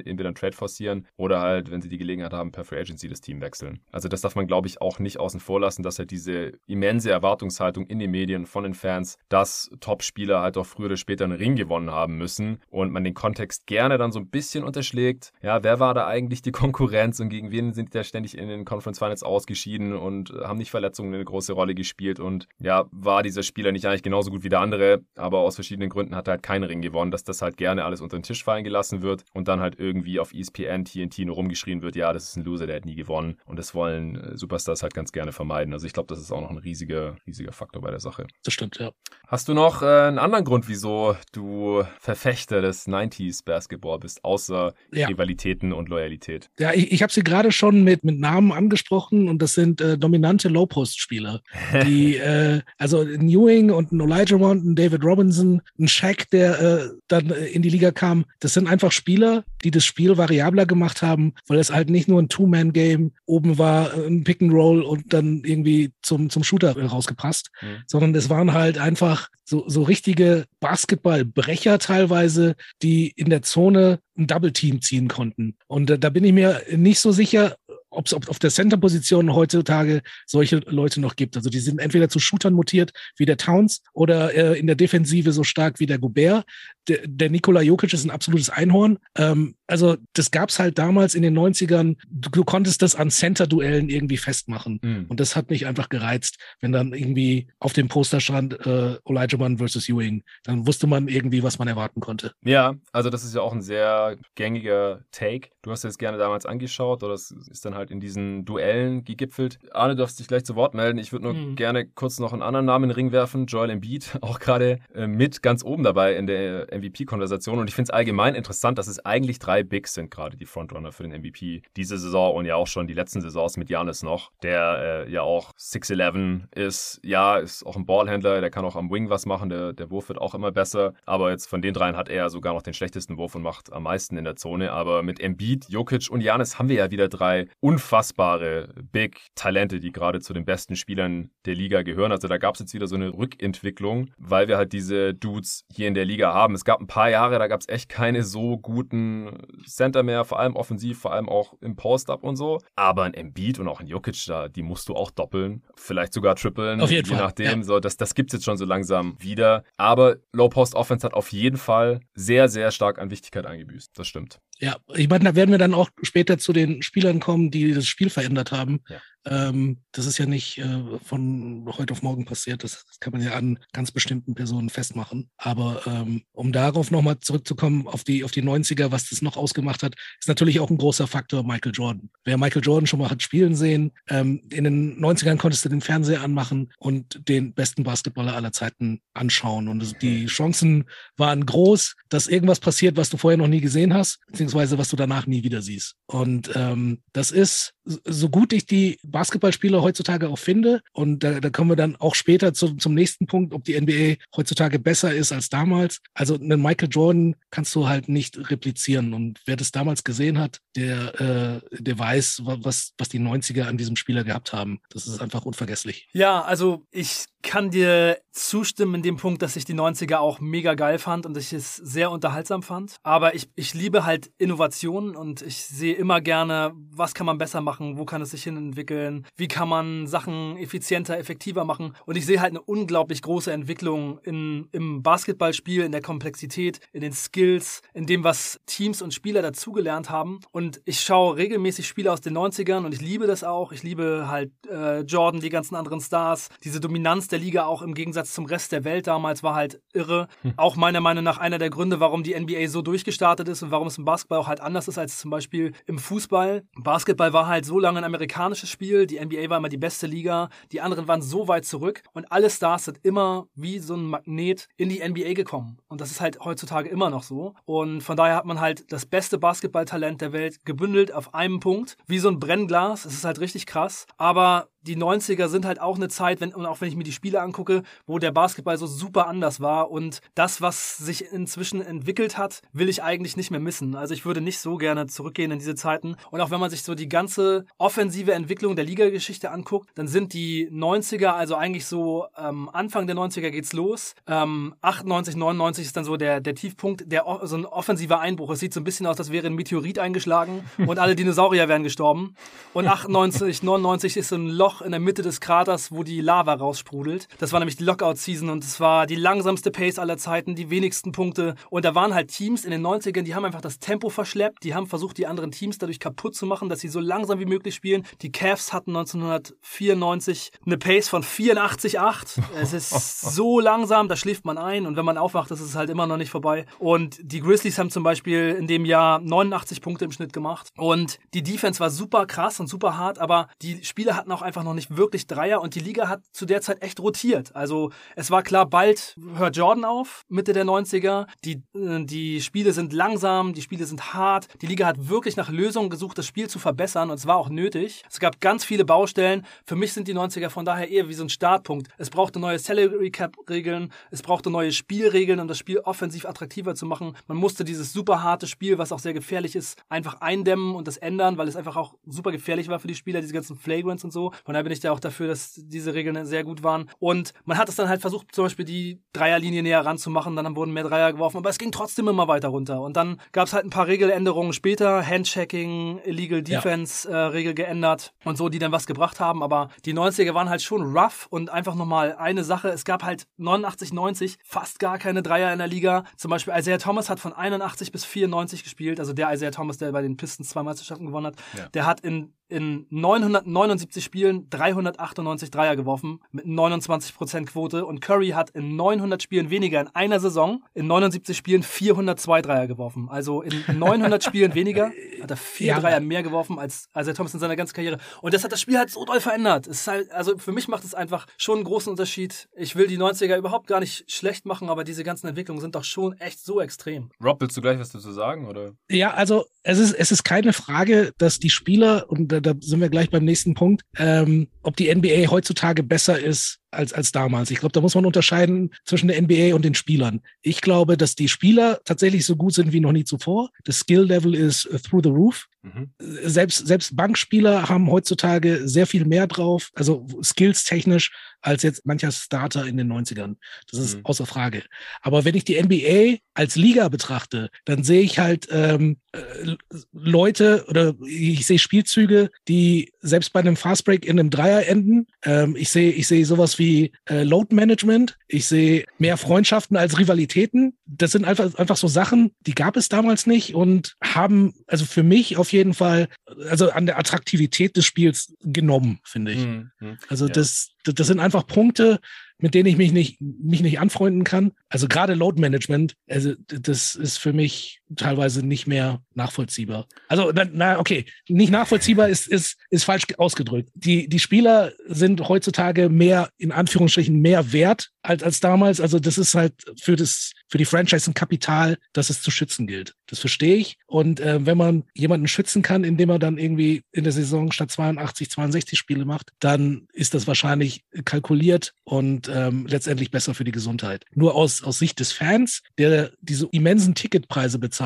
entweder einen Trade forcieren oder halt, wenn sie die Gelegenheit haben, per Free Agency das Team wechseln. Also das darf man, glaube ich, auch nicht außen vor lassen, dass halt diese immense Erwartungshaltung in den Medien von den Fans, dass Top-Spieler halt auch früher oder später einen Ring gewonnen haben müssen und man den Kontext gerne dann so ein bisschen unterschlägt. Ja, wer war da eigentlich die Konkurrenz und gegen wen sind die da ständig in den Conference Finals ausgeschieden und haben nicht Verletzungen eine große Rolle gespielt und ja, war dieser Spieler nicht eigentlich genauso gut wie der andere, aber aus verschiedenen Gründen hat er halt keinen Ring gewonnen, dass das halt gerne alles unter den Tisch fallen gelassen wird und dann halt irgendwie auf ESPN, TNT nur rumgeschrien wird, ja, das ist ein Loser, der hat nie gewonnen und das wollen äh, Superstars halt ganz gerne vermeiden. Also ich glaube, das ist auch noch ein riesiger, riesiger Faktor bei der Sache. Das stimmt, ja. Hast du noch äh, einen anderen Grund, wieso du Verfechter des 90s Basketball bist, außer ja. Rivalitäten und Loyalität? Ja, ich, ich habe sie gerade schon mit, mit Namen angesprochen und das sind äh, dominante Low-Post-Spieler, die, äh, also ein Und ein Elijah Wand, ein David Robinson, ein Shaq, der äh, dann äh, in die Liga kam, das sind einfach Spieler, die das Spiel variabler gemacht haben, weil es halt nicht nur ein Two-Man-Game oben war, äh, ein Pick-and-Roll und dann irgendwie zum, zum Shooter rausgepasst, mhm. sondern es waren halt einfach so, so richtige Basketballbrecher teilweise, die in der Zone ein Double-Team ziehen konnten. Und äh, da bin ich mir nicht so sicher, ob es auf der Center-Position heutzutage solche Leute noch gibt. Also die sind entweder zu Shootern mutiert wie der Towns oder äh, in der Defensive so stark wie der Gobert. Der, der Nikola Jokic ist ein absolutes Einhorn. Ähm, also das gab's halt damals in den 90ern. Du, du konntest das an Center-Duellen irgendwie festmachen. Mhm. Und das hat mich einfach gereizt, wenn dann irgendwie auf dem Poster stand äh, Mann versus Ewing. Dann wusste man irgendwie, was man erwarten konnte. Ja, also das ist ja auch ein sehr gängiger Take. Du hast es gerne damals angeschaut oder es ist dann halt halt in diesen Duellen gegipfelt. Arne, du darfst dich gleich zu Wort melden. Ich würde nur mhm. gerne kurz noch einen anderen Namen in den Ring werfen. Joel Embiid, auch gerade äh, mit ganz oben dabei in der MVP-Konversation. Und ich finde es allgemein interessant, dass es eigentlich drei Bigs sind, gerade die Frontrunner für den MVP diese Saison und ja auch schon die letzten Saisons mit Janis noch, der äh, ja auch 6'11 ist. Ja, ist auch ein Ballhändler, der kann auch am Wing was machen, der, der Wurf wird auch immer besser. Aber jetzt von den dreien hat er sogar noch den schlechtesten Wurf und macht am meisten in der Zone. Aber mit Embiid, Jokic und Janis haben wir ja wieder drei unfassbare Big-Talente, die gerade zu den besten Spielern der Liga gehören. Also da gab es jetzt wieder so eine Rückentwicklung, weil wir halt diese Dudes hier in der Liga haben. Es gab ein paar Jahre, da gab es echt keine so guten Center mehr, vor allem offensiv, vor allem auch im Post-Up und so. Aber ein Embiid und auch ein Jokic da, die musst du auch doppeln, vielleicht sogar trippeln, auf jeden je Fall. nachdem. Ja. So, das, das gibt es jetzt schon so langsam wieder. Aber Low-Post-Offense hat auf jeden Fall sehr, sehr stark an Wichtigkeit eingebüßt. Das stimmt. Ja, ich meine, da werden wir dann auch später zu den Spielern kommen, die das Spiel verändert haben. Ja. Ähm, das ist ja nicht äh, von heute auf morgen passiert. Das, das, kann man ja an ganz bestimmten Personen festmachen. Aber ähm, um darauf nochmal zurückzukommen, auf die, auf die 90er, was das noch ausgemacht hat, ist natürlich auch ein großer Faktor Michael Jordan. Wer Michael Jordan schon mal hat spielen sehen, ähm, in den 90ern konntest du den Fernseher anmachen und den besten Basketballer aller Zeiten anschauen. Und die Chancen waren groß, dass irgendwas passiert, was du vorher noch nie gesehen hast, beziehungsweise was du danach nie wieder siehst. Und ähm, das ist, so gut ich die Basketballspieler heutzutage auch finde. Und da, da kommen wir dann auch später zu, zum nächsten Punkt, ob die NBA heutzutage besser ist als damals. Also einen Michael Jordan kannst du halt nicht replizieren. Und wer das damals gesehen hat, der, äh, der weiß, was, was die 90er an diesem Spieler gehabt haben. Das ist einfach unvergesslich. Ja, also ich kann dir zustimmen in dem Punkt, dass ich die 90er auch mega geil fand und ich es sehr unterhaltsam fand. Aber ich, ich liebe halt Innovationen und ich sehe immer gerne, was kann man besser machen, wo kann es sich hin entwickeln, wie kann man Sachen effizienter, effektiver machen. Und ich sehe halt eine unglaublich große Entwicklung in, im Basketballspiel, in der Komplexität, in den Skills, in dem, was Teams und Spieler dazugelernt haben. Und ich schaue regelmäßig Spiele aus den 90ern und ich liebe das auch. Ich liebe halt äh, Jordan, die ganzen anderen Stars, diese Dominanz der Liga auch im Gegensatz zum Rest der Welt damals war halt irre. Hm. Auch meiner Meinung nach einer der Gründe, warum die NBA so durchgestartet ist und warum es im Basketball auch halt anders ist als zum Beispiel im Fußball. Basketball war halt so lange ein amerikanisches Spiel, die NBA war immer die beste Liga, die anderen waren so weit zurück und alle Stars sind immer wie so ein Magnet in die NBA gekommen. Und das ist halt heutzutage immer noch so. Und von daher hat man halt das beste Basketballtalent der Welt gebündelt auf einem Punkt, wie so ein Brennglas. Es ist halt richtig krass. Aber die 90er sind halt auch eine Zeit, wenn, und auch wenn ich mir die Spiele angucke, wo der Basketball so super anders war und das, was sich inzwischen entwickelt hat, will ich eigentlich nicht mehr missen. Also ich würde nicht so gerne zurückgehen in diese Zeiten. Und auch wenn man sich so die ganze offensive Entwicklung der Ligageschichte anguckt, dann sind die 90er, also eigentlich so ähm, Anfang der 90er geht's los. Ähm, 98, 99 ist dann so der, der Tiefpunkt, der so ein offensiver Einbruch. Es sieht so ein bisschen aus, als wäre ein Meteorit eingeschlagen und alle Dinosaurier wären gestorben. Und 98, 99 ist so ein Loch in der Mitte des Kraters, wo die Lava raussprudelt. Das war nämlich die Lockout-Season und es war die langsamste Pace aller Zeiten, die wenigsten Punkte. Und da waren halt Teams in den 90ern, die haben einfach das Tempo verschleppt, die haben versucht, die anderen Teams dadurch kaputt zu machen, dass sie so langsam wie möglich spielen. Die Cavs hatten 1994 eine Pace von 84,8. Es ist so langsam, da schläft man ein und wenn man aufwacht, ist es halt immer noch nicht vorbei. Und die Grizzlies haben zum Beispiel in dem Jahr 89 Punkte im Schnitt gemacht. Und die Defense war super krass und super hart, aber die Spieler hatten auch einfach noch nicht wirklich Dreier und die Liga hat zu der Zeit echt rotiert. Also es war klar, bald hört Jordan auf, Mitte der 90er. Die, äh, die Spiele sind langsam, die Spiele sind hart. Die Liga hat wirklich nach Lösungen gesucht, das Spiel zu verbessern und es war auch nötig. Es gab ganz viele Baustellen. Für mich sind die 90er von daher eher wie so ein Startpunkt. Es brauchte neue Salary Cap Regeln, es brauchte neue Spielregeln, um das Spiel offensiv attraktiver zu machen. Man musste dieses super harte Spiel, was auch sehr gefährlich ist, einfach eindämmen und das ändern, weil es einfach auch super gefährlich war für die Spieler, diese ganzen Flagrants und so. Von daher bin ich da auch dafür, dass diese Regeln sehr gut waren. Und man hat es dann halt versucht, zum Beispiel die Dreierlinie näher ranzumachen, dann wurden mehr Dreier geworfen, aber es ging trotzdem immer weiter runter. Und dann gab es halt ein paar Regeländerungen später, Handchecking, Illegal Defense ja. äh, Regel geändert und so, die dann was gebracht haben. Aber die 90er waren halt schon rough und einfach nochmal eine Sache. Es gab halt 89, 90 fast gar keine Dreier in der Liga. Zum Beispiel Isaiah Thomas hat von 81 bis 94 gespielt. Also der Isaiah Thomas, der bei den Pistons zwei Meisterschaften gewonnen hat. Ja. Der hat in in 979 Spielen 398 Dreier geworfen mit 29% Quote und Curry hat in 900 Spielen weniger in einer Saison in 79 Spielen 402 Dreier geworfen. Also in 900 Spielen weniger hat er vier ja. Dreier mehr geworfen als, als er Thomas in seiner ganzen Karriere. Und das hat das Spiel halt so doll verändert. Es ist halt, also für mich macht es einfach schon einen großen Unterschied. Ich will die 90er überhaupt gar nicht schlecht machen, aber diese ganzen Entwicklungen sind doch schon echt so extrem. Rob, willst du gleich was dazu sagen? Oder? Ja, also es ist, es ist keine Frage, dass die Spieler und da sind wir gleich beim nächsten Punkt, ähm, ob die NBA heutzutage besser ist als, als damals. Ich glaube, da muss man unterscheiden zwischen der NBA und den Spielern. Ich glaube, dass die Spieler tatsächlich so gut sind wie noch nie zuvor. Das Skill-Level ist through the roof. Mhm. Selbst, selbst Bankspieler haben heutzutage sehr viel mehr drauf, also skills technisch, als jetzt mancher Starter in den 90ern. Das ist mhm. außer Frage. Aber wenn ich die NBA als Liga betrachte, dann sehe ich halt ähm, äh, Leute oder ich sehe Spielzüge, die selbst bei einem Fastbreak in einem Dreier enden. Ähm, ich sehe ich sehe sowas wie äh, Load Management. Ich sehe mehr Freundschaften als Rivalitäten. Das sind einfach, einfach so Sachen, die gab es damals nicht und haben also für mich auf jeden Fall also an der Attraktivität des Spiels genommen, finde ich. Mhm. Also ja. das, das sind einfach Punkte, mit denen ich mich nicht, mich nicht anfreunden kann. Also gerade Load Management, also das ist für mich teilweise nicht mehr nachvollziehbar. Also, na, okay, nicht nachvollziehbar ist, ist, ist falsch ausgedrückt. Die, die Spieler sind heutzutage mehr, in Anführungsstrichen, mehr wert als, als damals. Also, das ist halt für das, für die Franchise ein Kapital, das es zu schützen gilt. Das verstehe ich. Und äh, wenn man jemanden schützen kann, indem er dann irgendwie in der Saison statt 82, 62 Spiele macht, dann ist das wahrscheinlich kalkuliert und ähm, letztendlich besser für die Gesundheit. Nur aus, aus Sicht des Fans, der diese immensen Ticketpreise bezahlt,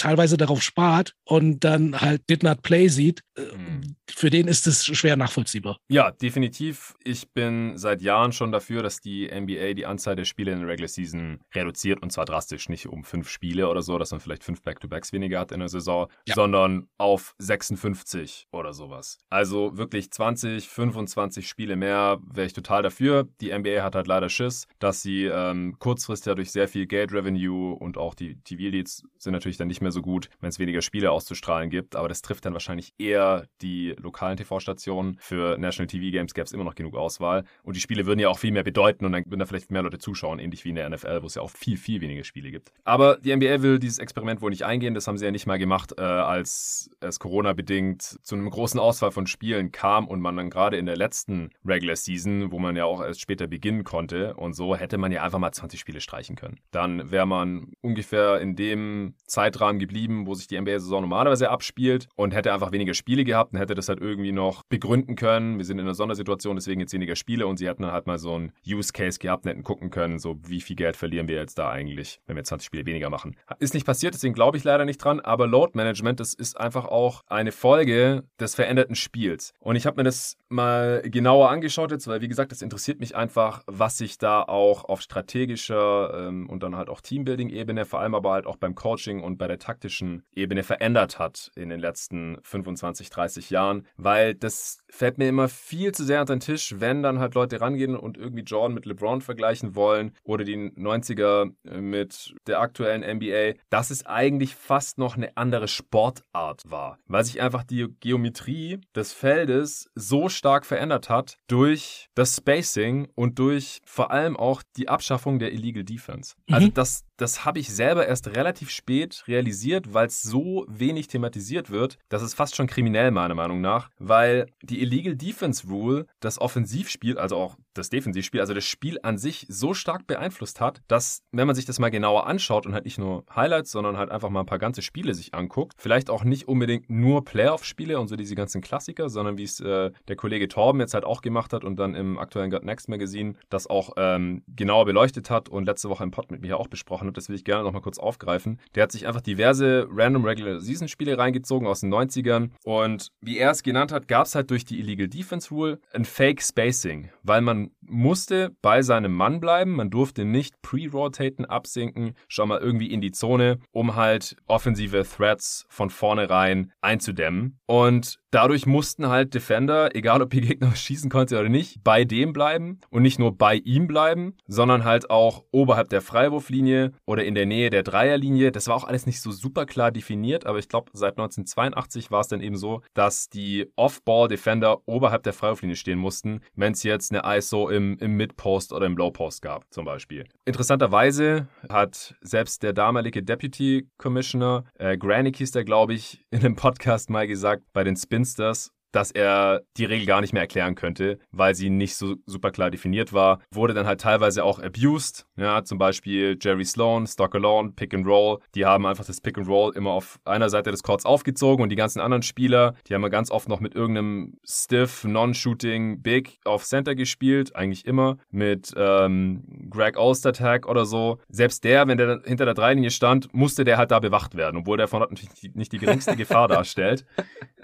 teilweise darauf spart und dann halt Did Not Play sieht, mhm. für den ist es schwer nachvollziehbar. Ja, definitiv. Ich bin seit Jahren schon dafür, dass die NBA die Anzahl der Spiele in der Regular Season reduziert und zwar drastisch, nicht um fünf Spiele oder so, dass man vielleicht fünf Back-to-Backs weniger hat in der Saison, ja. sondern auf 56 oder sowas. Also wirklich 20, 25 Spiele mehr wäre ich total dafür. Die NBA hat halt leider Schiss, dass sie ähm, kurzfristig dadurch sehr viel Geld-Revenue und auch die TV-Leads sind natürlich dann nicht mehr so gut, wenn es weniger Spiele auszustrahlen gibt. Aber das trifft dann wahrscheinlich eher die lokalen TV-Stationen. Für National TV Games gäbe es immer noch genug Auswahl. Und die Spiele würden ja auch viel mehr bedeuten und dann würden da vielleicht mehr Leute zuschauen, ähnlich wie in der NFL, wo es ja auch viel, viel weniger Spiele gibt. Aber die NBA will dieses Experiment wohl nicht eingehen. Das haben sie ja nicht mal gemacht, äh, als es Corona-bedingt zu einem großen Auswahl von Spielen kam und man dann gerade in der letzten Regular Season, wo man ja auch erst später beginnen konnte und so, hätte man ja einfach mal 20 Spiele streichen können. Dann wäre man ungefähr in dem Zeitrahmen geblieben, wo sich die NBA-Saison normalerweise abspielt und hätte einfach weniger Spiele gehabt und hätte das halt irgendwie noch begründen können. Wir sind in einer Sondersituation, deswegen jetzt weniger Spiele und sie hätten dann halt mal so einen Use Case gehabt und hätten gucken können, so wie viel Geld verlieren wir jetzt da eigentlich, wenn wir 20 Spiele weniger machen. Ist nicht passiert, deswegen glaube ich leider nicht dran, aber Load Management, das ist einfach auch eine Folge des veränderten Spiels. Und ich habe mir das mal genauer angeschaut jetzt, weil wie gesagt, das interessiert mich einfach, was sich da auch auf strategischer ähm, und dann halt auch Teambuilding-Ebene, vor allem aber halt auch beim Coaching und bei der taktischen Ebene verändert hat in den letzten 25, 30 Jahren, weil das fällt mir immer viel zu sehr unter den Tisch, wenn dann halt Leute rangehen und irgendwie Jordan mit LeBron vergleichen wollen oder die 90er mit der aktuellen NBA, dass es eigentlich fast noch eine andere Sportart war, weil sich einfach die Geometrie des Feldes so stark verändert hat durch das Spacing und durch vor allem auch die Abschaffung der Illegal Defense. Also mhm. Also das, das habe ich selber erst relativ spät realisiert, weil es so wenig thematisiert wird, dass es fast schon kriminell meiner Meinung nach, weil die Illegal Defense Rule das Offensivspiel, also auch das Defensivspiel, also das Spiel an sich so stark beeinflusst hat, dass, wenn man sich das mal genauer anschaut und halt nicht nur Highlights, sondern halt einfach mal ein paar ganze Spiele sich anguckt, vielleicht auch nicht unbedingt nur Playoff-Spiele und so diese ganzen Klassiker, sondern wie es äh, der Kollege Torben jetzt halt auch gemacht hat und dann im aktuellen Got Next Magazine das auch ähm, genauer beleuchtet hat und letzte Woche im Pod mit mir auch besprochen hat, das will ich gerne nochmal kurz aufgreifen. Der hat sich einfach diverse Random Regular Season Spiele reingezogen aus den 90ern und wie er es genannt hat, gab es halt durch die Illegal Defense Rule ein Fake Spacing, weil man musste bei seinem Mann bleiben. Man durfte nicht pre-rotaten, absinken, schon mal irgendwie in die Zone, um halt offensive Threats von vornherein einzudämmen. Und Dadurch mussten halt Defender, egal ob ihr Gegner schießen konnte oder nicht, bei dem bleiben und nicht nur bei ihm bleiben, sondern halt auch oberhalb der Freiwurflinie oder in der Nähe der Dreierlinie. Das war auch alles nicht so super klar definiert, aber ich glaube, seit 1982 war es dann eben so, dass die Off-Ball-Defender oberhalb der Freiwurflinie stehen mussten, wenn es jetzt eine ISO im, im Mid-Post oder im Low-Post gab, zum Beispiel. Interessanterweise hat selbst der damalige Deputy Commissioner, äh, Granick hieß der, glaube ich, in einem Podcast mal gesagt, bei den Spin Spinsters dass er die Regel gar nicht mehr erklären könnte, weil sie nicht so super klar definiert war. Wurde dann halt teilweise auch abused. Ja, zum Beispiel Jerry Sloan, Stock Alone, Pick and Roll. Die haben einfach das Pick and Roll immer auf einer Seite des Courts aufgezogen und die ganzen anderen Spieler, die haben ja ganz oft noch mit irgendeinem stiff, non-shooting Big auf Center gespielt. Eigentlich immer mit ähm, Greg Olstertag oder so. Selbst der, wenn der hinter der Dreilinie stand, musste der halt da bewacht werden, obwohl der von dort natürlich nicht die geringste Gefahr darstellt.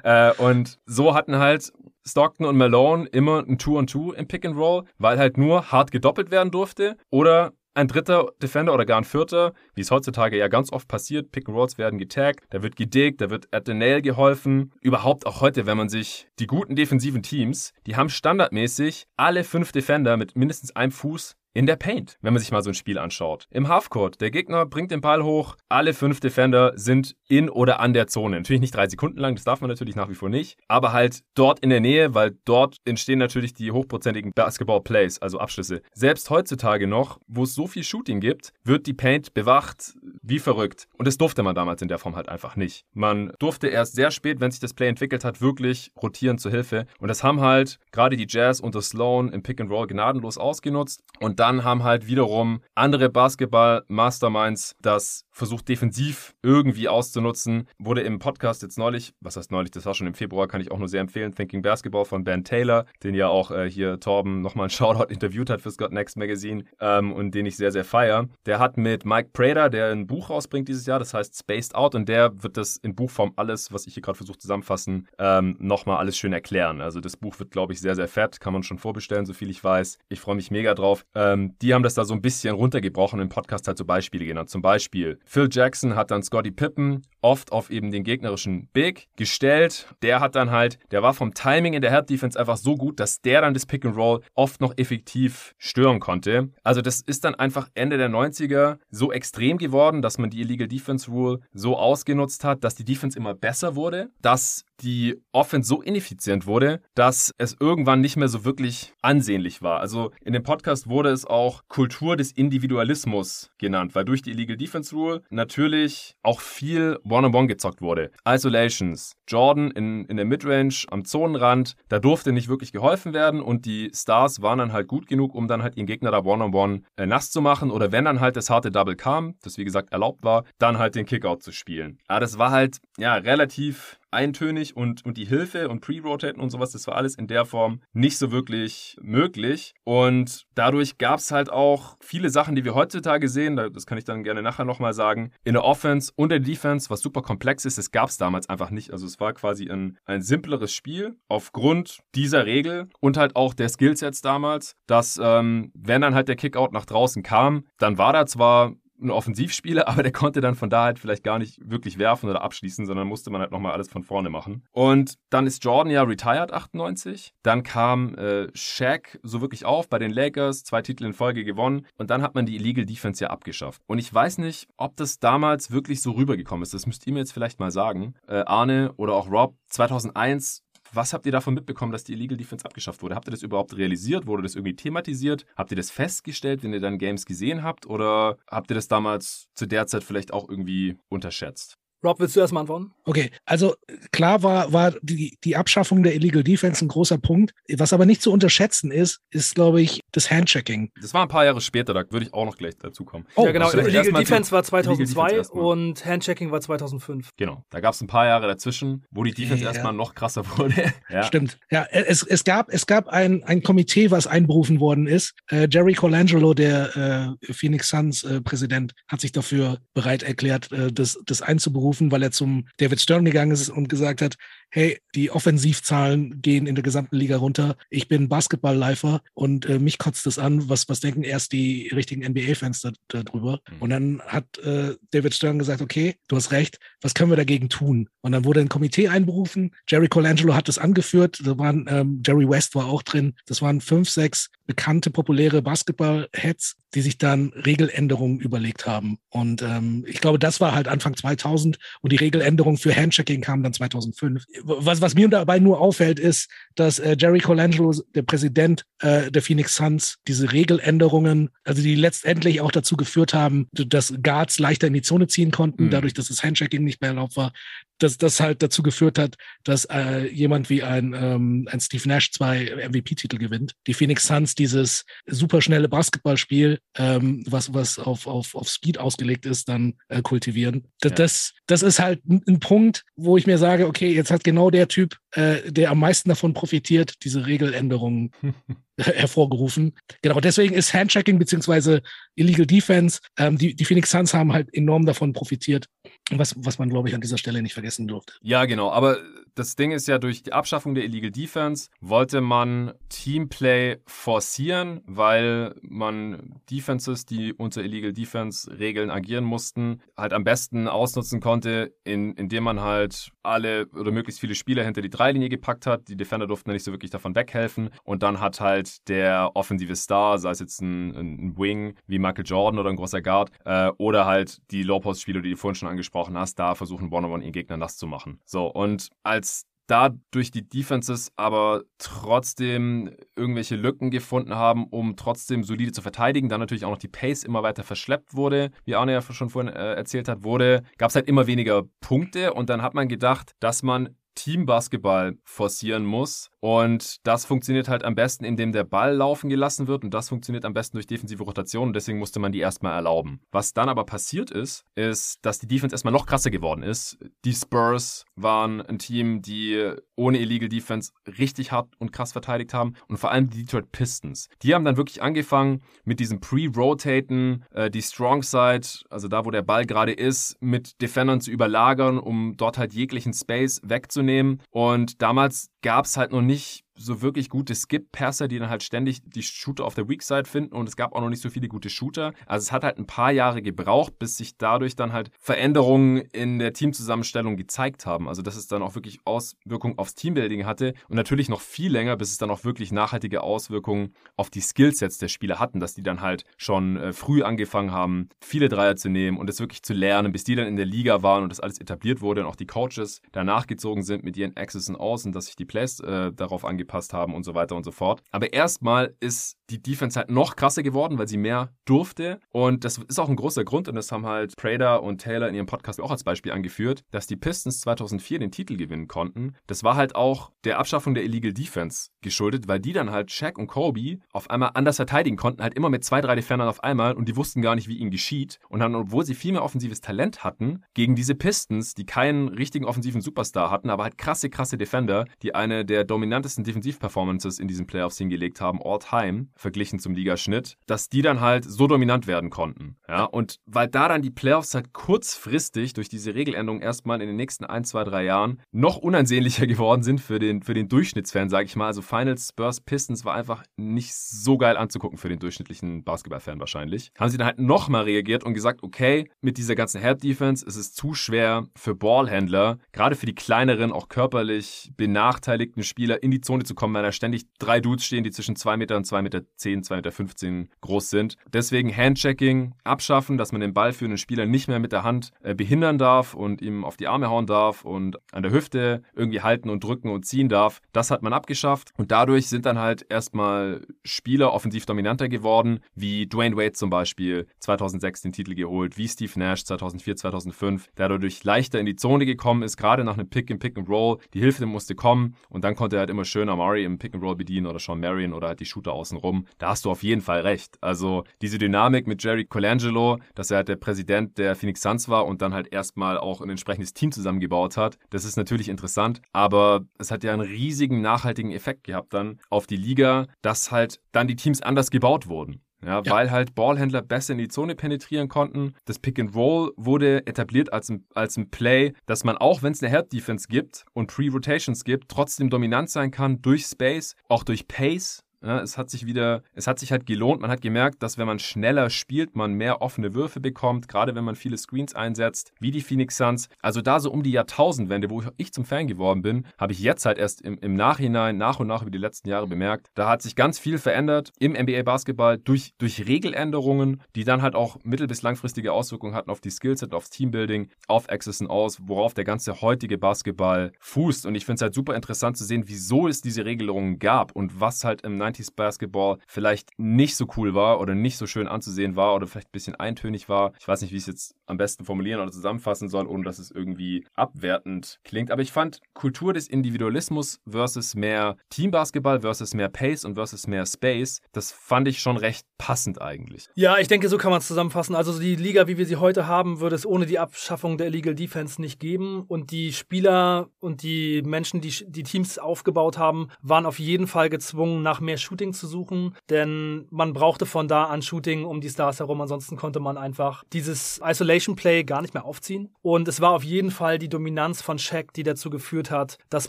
Äh, und so hatten halt Stockton und Malone immer ein Two-on-Two im Pick-and-Roll, weil halt nur hart gedoppelt werden durfte oder ein dritter Defender oder gar ein vierter, wie es heutzutage ja ganz oft passiert, Pick-and-Rolls werden getaggt, da wird gedickt, da wird at the nail geholfen. Überhaupt auch heute, wenn man sich die guten defensiven Teams, die haben standardmäßig alle fünf Defender mit mindestens einem Fuß in der Paint, wenn man sich mal so ein Spiel anschaut. Im Halfcourt, der Gegner bringt den Ball hoch, alle fünf Defender sind in oder an der Zone. Natürlich nicht drei Sekunden lang, das darf man natürlich nach wie vor nicht, aber halt dort in der Nähe, weil dort entstehen natürlich die hochprozentigen Basketball-Plays, also Abschlüsse. Selbst heutzutage noch, wo es so viel Shooting gibt, wird die Paint bewacht wie verrückt. Und das durfte man damals in der Form halt einfach nicht. Man durfte erst sehr spät, wenn sich das Play entwickelt hat, wirklich rotieren zur Hilfe. Und das haben halt gerade die Jazz unter Sloan im Pick and Roll gnadenlos ausgenutzt. Und dann haben halt wiederum andere Basketball-Masterminds das versucht defensiv irgendwie auszunutzen. Wurde im Podcast jetzt neulich, was heißt neulich, das war schon im Februar, kann ich auch nur sehr empfehlen, Thinking Basketball von Ben Taylor, den ja auch äh, hier Torben nochmal ein Shoutout interviewt hat fürs Got Next Magazine ähm, und den ich sehr, sehr feier. Der hat mit Mike Prater, der ein Buch rausbringt dieses Jahr, das heißt Spaced Out und der wird das in Buchform alles, was ich hier gerade versuche zusammenfassen, ähm, nochmal alles schön erklären. Also das Buch wird, glaube ich, sehr, sehr fett, kann man schon vorbestellen, so viel ich weiß. Ich freue mich mega drauf. Ähm, ähm, die haben das da so ein bisschen runtergebrochen im Podcast halt so Beispiele genannt. Zum Beispiel Phil Jackson hat dann Scotty Pippen oft auf eben den gegnerischen Big gestellt. Der hat dann halt, der war vom Timing in der Help Defense einfach so gut, dass der dann das Pick and Roll oft noch effektiv stören konnte. Also das ist dann einfach Ende der 90er so extrem geworden, dass man die Illegal Defense Rule so ausgenutzt hat, dass die Defense immer besser wurde, dass die Offense so ineffizient wurde, dass es irgendwann nicht mehr so wirklich ansehnlich war. Also in dem Podcast wurde es auch Kultur des Individualismus genannt, weil durch die Illegal Defense Rule natürlich auch viel One-on-One gezockt wurde. Isolations, Jordan in, in der Midrange am Zonenrand, da durfte nicht wirklich geholfen werden und die Stars waren dann halt gut genug, um dann halt ihren Gegner da One-on-One äh, nass zu machen oder wenn dann halt das harte Double kam, das wie gesagt erlaubt war, dann halt den Kickout zu spielen. Aber das war halt ja relativ eintönig und, und die Hilfe und Pre-Rotaten und sowas, das war alles in der Form nicht so wirklich möglich. Und dadurch gab es halt auch viele Sachen, die wir heutzutage sehen, das kann ich dann gerne nachher nochmal sagen, in der Offense und der Defense, was super komplex ist, das gab es damals einfach nicht. Also es war quasi ein, ein simpleres Spiel aufgrund dieser Regel und halt auch der Skillsets damals, dass ähm, wenn dann halt der Kickout nach draußen kam, dann war da zwar ein Offensivspieler, aber der konnte dann von da halt vielleicht gar nicht wirklich werfen oder abschließen, sondern musste man halt nochmal alles von vorne machen. Und dann ist Jordan ja retired 98. Dann kam äh, Shaq so wirklich auf bei den Lakers, zwei Titel in Folge gewonnen und dann hat man die Illegal Defense ja abgeschafft. Und ich weiß nicht, ob das damals wirklich so rübergekommen ist. Das müsst ihr mir jetzt vielleicht mal sagen. Äh, Arne oder auch Rob, 2001 was habt ihr davon mitbekommen, dass die Illegal Defense abgeschafft wurde? Habt ihr das überhaupt realisiert? Wurde das irgendwie thematisiert? Habt ihr das festgestellt, wenn ihr dann Games gesehen habt? Oder habt ihr das damals zu der Zeit vielleicht auch irgendwie unterschätzt? Rob, willst du erstmal antworten? Okay, also klar war, war die, die Abschaffung der Illegal Defense ein großer Punkt. Was aber nicht zu unterschätzen ist, ist, glaube ich, das Handchecking. Das war ein paar Jahre später, da würde ich auch noch gleich dazu kommen. Oh, ja, genau. Illegal Defense war 2002 Defense und Handchecking war 2005. Genau, da gab es ein paar Jahre dazwischen, wo die Defense ja. erstmal noch krasser wurde. ja. Stimmt. Ja, es, es gab, es gab ein, ein Komitee, was einberufen worden ist. Äh, Jerry Colangelo, der äh, Phoenix Suns äh, Präsident, hat sich dafür bereit erklärt, äh, das, das einzuberufen gerufen, weil er zum David Stern gegangen ist und gesagt hat, hey, die Offensivzahlen gehen in der gesamten Liga runter. Ich bin Basketball-Lifer und äh, mich kotzt das an. Was, was denken erst die richtigen NBA-Fans da, darüber? Mhm. Und dann hat äh, David Stern gesagt, okay, du hast recht, was können wir dagegen tun? Und dann wurde ein Komitee einberufen. Jerry Colangelo hat das angeführt. Da waren, ähm, Jerry West war auch drin. Das waren fünf, sechs bekannte, populäre Basketball-Heads, die sich dann Regeländerungen überlegt haben. Und ähm, ich glaube, das war halt Anfang 2000 und die Regeländerung für Handchecking kam dann 2005 was, was mir dabei nur auffällt, ist, dass äh, Jerry Colangelo, der Präsident äh, der Phoenix Suns, diese Regeländerungen, also die letztendlich auch dazu geführt haben, dass Guards leichter in die Zone ziehen konnten, mhm. dadurch, dass das Handchecking nicht mehr erlaubt war, dass das halt dazu geführt hat, dass äh, jemand wie ein, ähm, ein Steve Nash zwei MVP-Titel gewinnt. Die Phoenix Suns dieses superschnelle Basketballspiel, ähm, was, was auf, auf, auf Speed ausgelegt ist, dann äh, kultivieren. Das, ja. das, das ist halt ein, ein Punkt, wo ich mir sage, okay, jetzt hat genau der Typ, äh, der am meisten davon profitiert, diese Regeländerungen hervorgerufen. Genau, deswegen ist Handchecking beziehungsweise Illegal Defense, ähm, die, die Phoenix Suns haben halt enorm davon profitiert, was, was man, glaube ich, an dieser Stelle nicht vergessen durfte. Ja, genau, aber das Ding ist ja, durch die Abschaffung der Illegal Defense wollte man Teamplay forcieren, weil man Defenses, die unter Illegal Defense Regeln agieren mussten, halt am besten ausnutzen konnte, in, indem man halt alle oder möglichst viele Spieler hinter die Dreilinie gepackt hat. Die Defender durften nicht so wirklich davon weghelfen und dann hat halt der offensive Star, sei es jetzt ein, ein Wing wie Michael Jordan oder ein großer Guard, äh, oder halt die Low-Post-Spieler, die du vorhin schon angesprochen hast, da versuchen One-on-One ihren Gegner nass zu machen. So, und als da durch die Defenses aber trotzdem irgendwelche Lücken gefunden haben, um trotzdem solide zu verteidigen. Dann natürlich auch noch die Pace immer weiter verschleppt wurde, wie Arne ja schon vorhin äh, erzählt hat, wurde, gab es halt immer weniger Punkte und dann hat man gedacht, dass man Teambasketball forcieren muss und das funktioniert halt am besten, indem der Ball laufen gelassen wird und das funktioniert am besten durch defensive Rotation und deswegen musste man die erstmal erlauben. Was dann aber passiert ist, ist, dass die Defense erstmal noch krasser geworden ist. Die Spurs waren ein Team, die ohne Illegal Defense richtig hart und krass verteidigt haben und vor allem die Detroit Pistons. Die haben dann wirklich angefangen mit diesem Pre-Rotaten, äh, die Strong Side, also da, wo der Ball gerade ist, mit Defendern zu überlagern, um dort halt jeglichen Space wegzunehmen. Und damals gab es halt noch nicht nicht so wirklich gute Skip-Passer, die dann halt ständig die Shooter auf der Weak Side finden und es gab auch noch nicht so viele gute Shooter. Also es hat halt ein paar Jahre gebraucht, bis sich dadurch dann halt Veränderungen in der Teamzusammenstellung gezeigt haben. Also dass es dann auch wirklich Auswirkungen aufs Teambuilding hatte und natürlich noch viel länger, bis es dann auch wirklich nachhaltige Auswirkungen auf die Skillsets der Spieler hatten, dass die dann halt schon äh, früh angefangen haben, viele Dreier zu nehmen und es wirklich zu lernen, bis die dann in der Liga waren und das alles etabliert wurde und auch die Coaches danach gezogen sind mit ihren Access und Aus und dass sich die Plays äh, darauf angepasst gepasst haben und so weiter und so fort. Aber erstmal ist die Defense halt noch krasser geworden, weil sie mehr durfte. Und das ist auch ein großer Grund, und das haben halt Prader und Taylor in ihrem Podcast auch als Beispiel angeführt, dass die Pistons 2004 den Titel gewinnen konnten. Das war halt auch der Abschaffung der Illegal Defense geschuldet, weil die dann halt Shaq und Kobe auf einmal anders verteidigen konnten, halt immer mit zwei, drei Defendern auf einmal und die wussten gar nicht, wie ihnen geschieht. Und dann, obwohl sie viel mehr offensives Talent hatten, gegen diese Pistons, die keinen richtigen offensiven Superstar hatten, aber halt krasse, krasse Defender, die eine der dominantesten Defensivperformances in diesen Playoffs hingelegt haben, all time, verglichen zum Ligaschnitt, dass die dann halt so dominant werden konnten. Ja, und weil da dann die Playoffs halt kurzfristig durch diese Regeländerung erstmal in den nächsten ein, zwei, drei Jahren noch unansehnlicher geworden sind für den, für den Durchschnittsfan, sage ich mal. Also Finals Spurs Pistons war einfach nicht so geil anzugucken für den durchschnittlichen Basketballfan wahrscheinlich. Haben sie dann halt nochmal reagiert und gesagt, okay, mit dieser ganzen Help Defense ist es zu schwer für Ballhändler, gerade für die kleineren, auch körperlich benachteiligten Spieler in die Zone zu kommen, weil da ständig drei Dudes stehen, die zwischen 2 Meter und 2 Meter 10, 2 Meter 15 groß sind. Deswegen Handchecking abschaffen, dass man den Ball für einen Spieler nicht mehr mit der Hand äh, behindern darf und ihm auf die Arme hauen darf und an der Hüfte irgendwie halten und drücken und ziehen darf. Das hat man abgeschafft und dadurch sind dann halt erstmal Spieler offensiv dominanter geworden, wie Dwayne Wade zum Beispiel 2006 den Titel geholt, wie Steve Nash 2004, 2005, der dadurch leichter in die Zone gekommen ist, gerade nach einem Pick im Pick and Roll. Die Hilfe musste kommen und dann konnte er halt immer schön Amari im Pick and Roll bedienen oder Sean Marion oder halt die Shooter außenrum. Da hast du auf jeden Fall recht. Also diese Dynamik mit Jerry Colangelo, dass er halt der Präsident der Phoenix Suns war und dann halt erstmal auch ein entsprechendes Team zusammengebaut hat, das ist natürlich interessant, aber es hat ja einen riesigen nachhaltigen Effekt gehabt dann auf die Liga, dass halt dann die Teams anders gebaut wurden. Ja, ja, weil halt Ballhändler besser in die Zone penetrieren konnten. Das Pick and Roll wurde etabliert als ein, als ein Play, dass man auch, wenn es eine Help Defense gibt und Pre-Rotations gibt, trotzdem dominant sein kann durch Space, auch durch Pace. Ja, es hat sich wieder, es hat sich halt gelohnt. Man hat gemerkt, dass wenn man schneller spielt, man mehr offene Würfe bekommt, gerade wenn man viele Screens einsetzt, wie die Phoenix Suns. Also da so um die Jahrtausendwende, wo ich zum Fan geworden bin, habe ich jetzt halt erst im, im Nachhinein nach und nach über die letzten Jahre bemerkt, da hat sich ganz viel verändert im NBA Basketball durch, durch Regeländerungen, die dann halt auch mittel- bis langfristige Auswirkungen hatten auf die Skillset, aufs Teambuilding, auf Access und Aus, worauf der ganze heutige Basketball fußt. Und ich finde es halt super interessant zu sehen, wieso es diese Regelungen gab und was halt im 90 90s Basketball vielleicht nicht so cool war oder nicht so schön anzusehen war oder vielleicht ein bisschen eintönig war. Ich weiß nicht, wie ich es jetzt am besten formulieren oder zusammenfassen soll, ohne dass es irgendwie abwertend klingt. Aber ich fand Kultur des Individualismus versus mehr Teambasketball versus mehr Pace und versus mehr Space, das fand ich schon recht passend eigentlich. Ja, ich denke, so kann man es zusammenfassen. Also die Liga, wie wir sie heute haben, würde es ohne die Abschaffung der Illegal Defense nicht geben. Und die Spieler und die Menschen, die die Teams aufgebaut haben, waren auf jeden Fall gezwungen, nach mehr Shooting zu suchen, denn man brauchte von da an Shooting um die Stars herum, ansonsten konnte man einfach dieses Isolation Play gar nicht mehr aufziehen. Und es war auf jeden Fall die Dominanz von Shaq, die dazu geführt hat, dass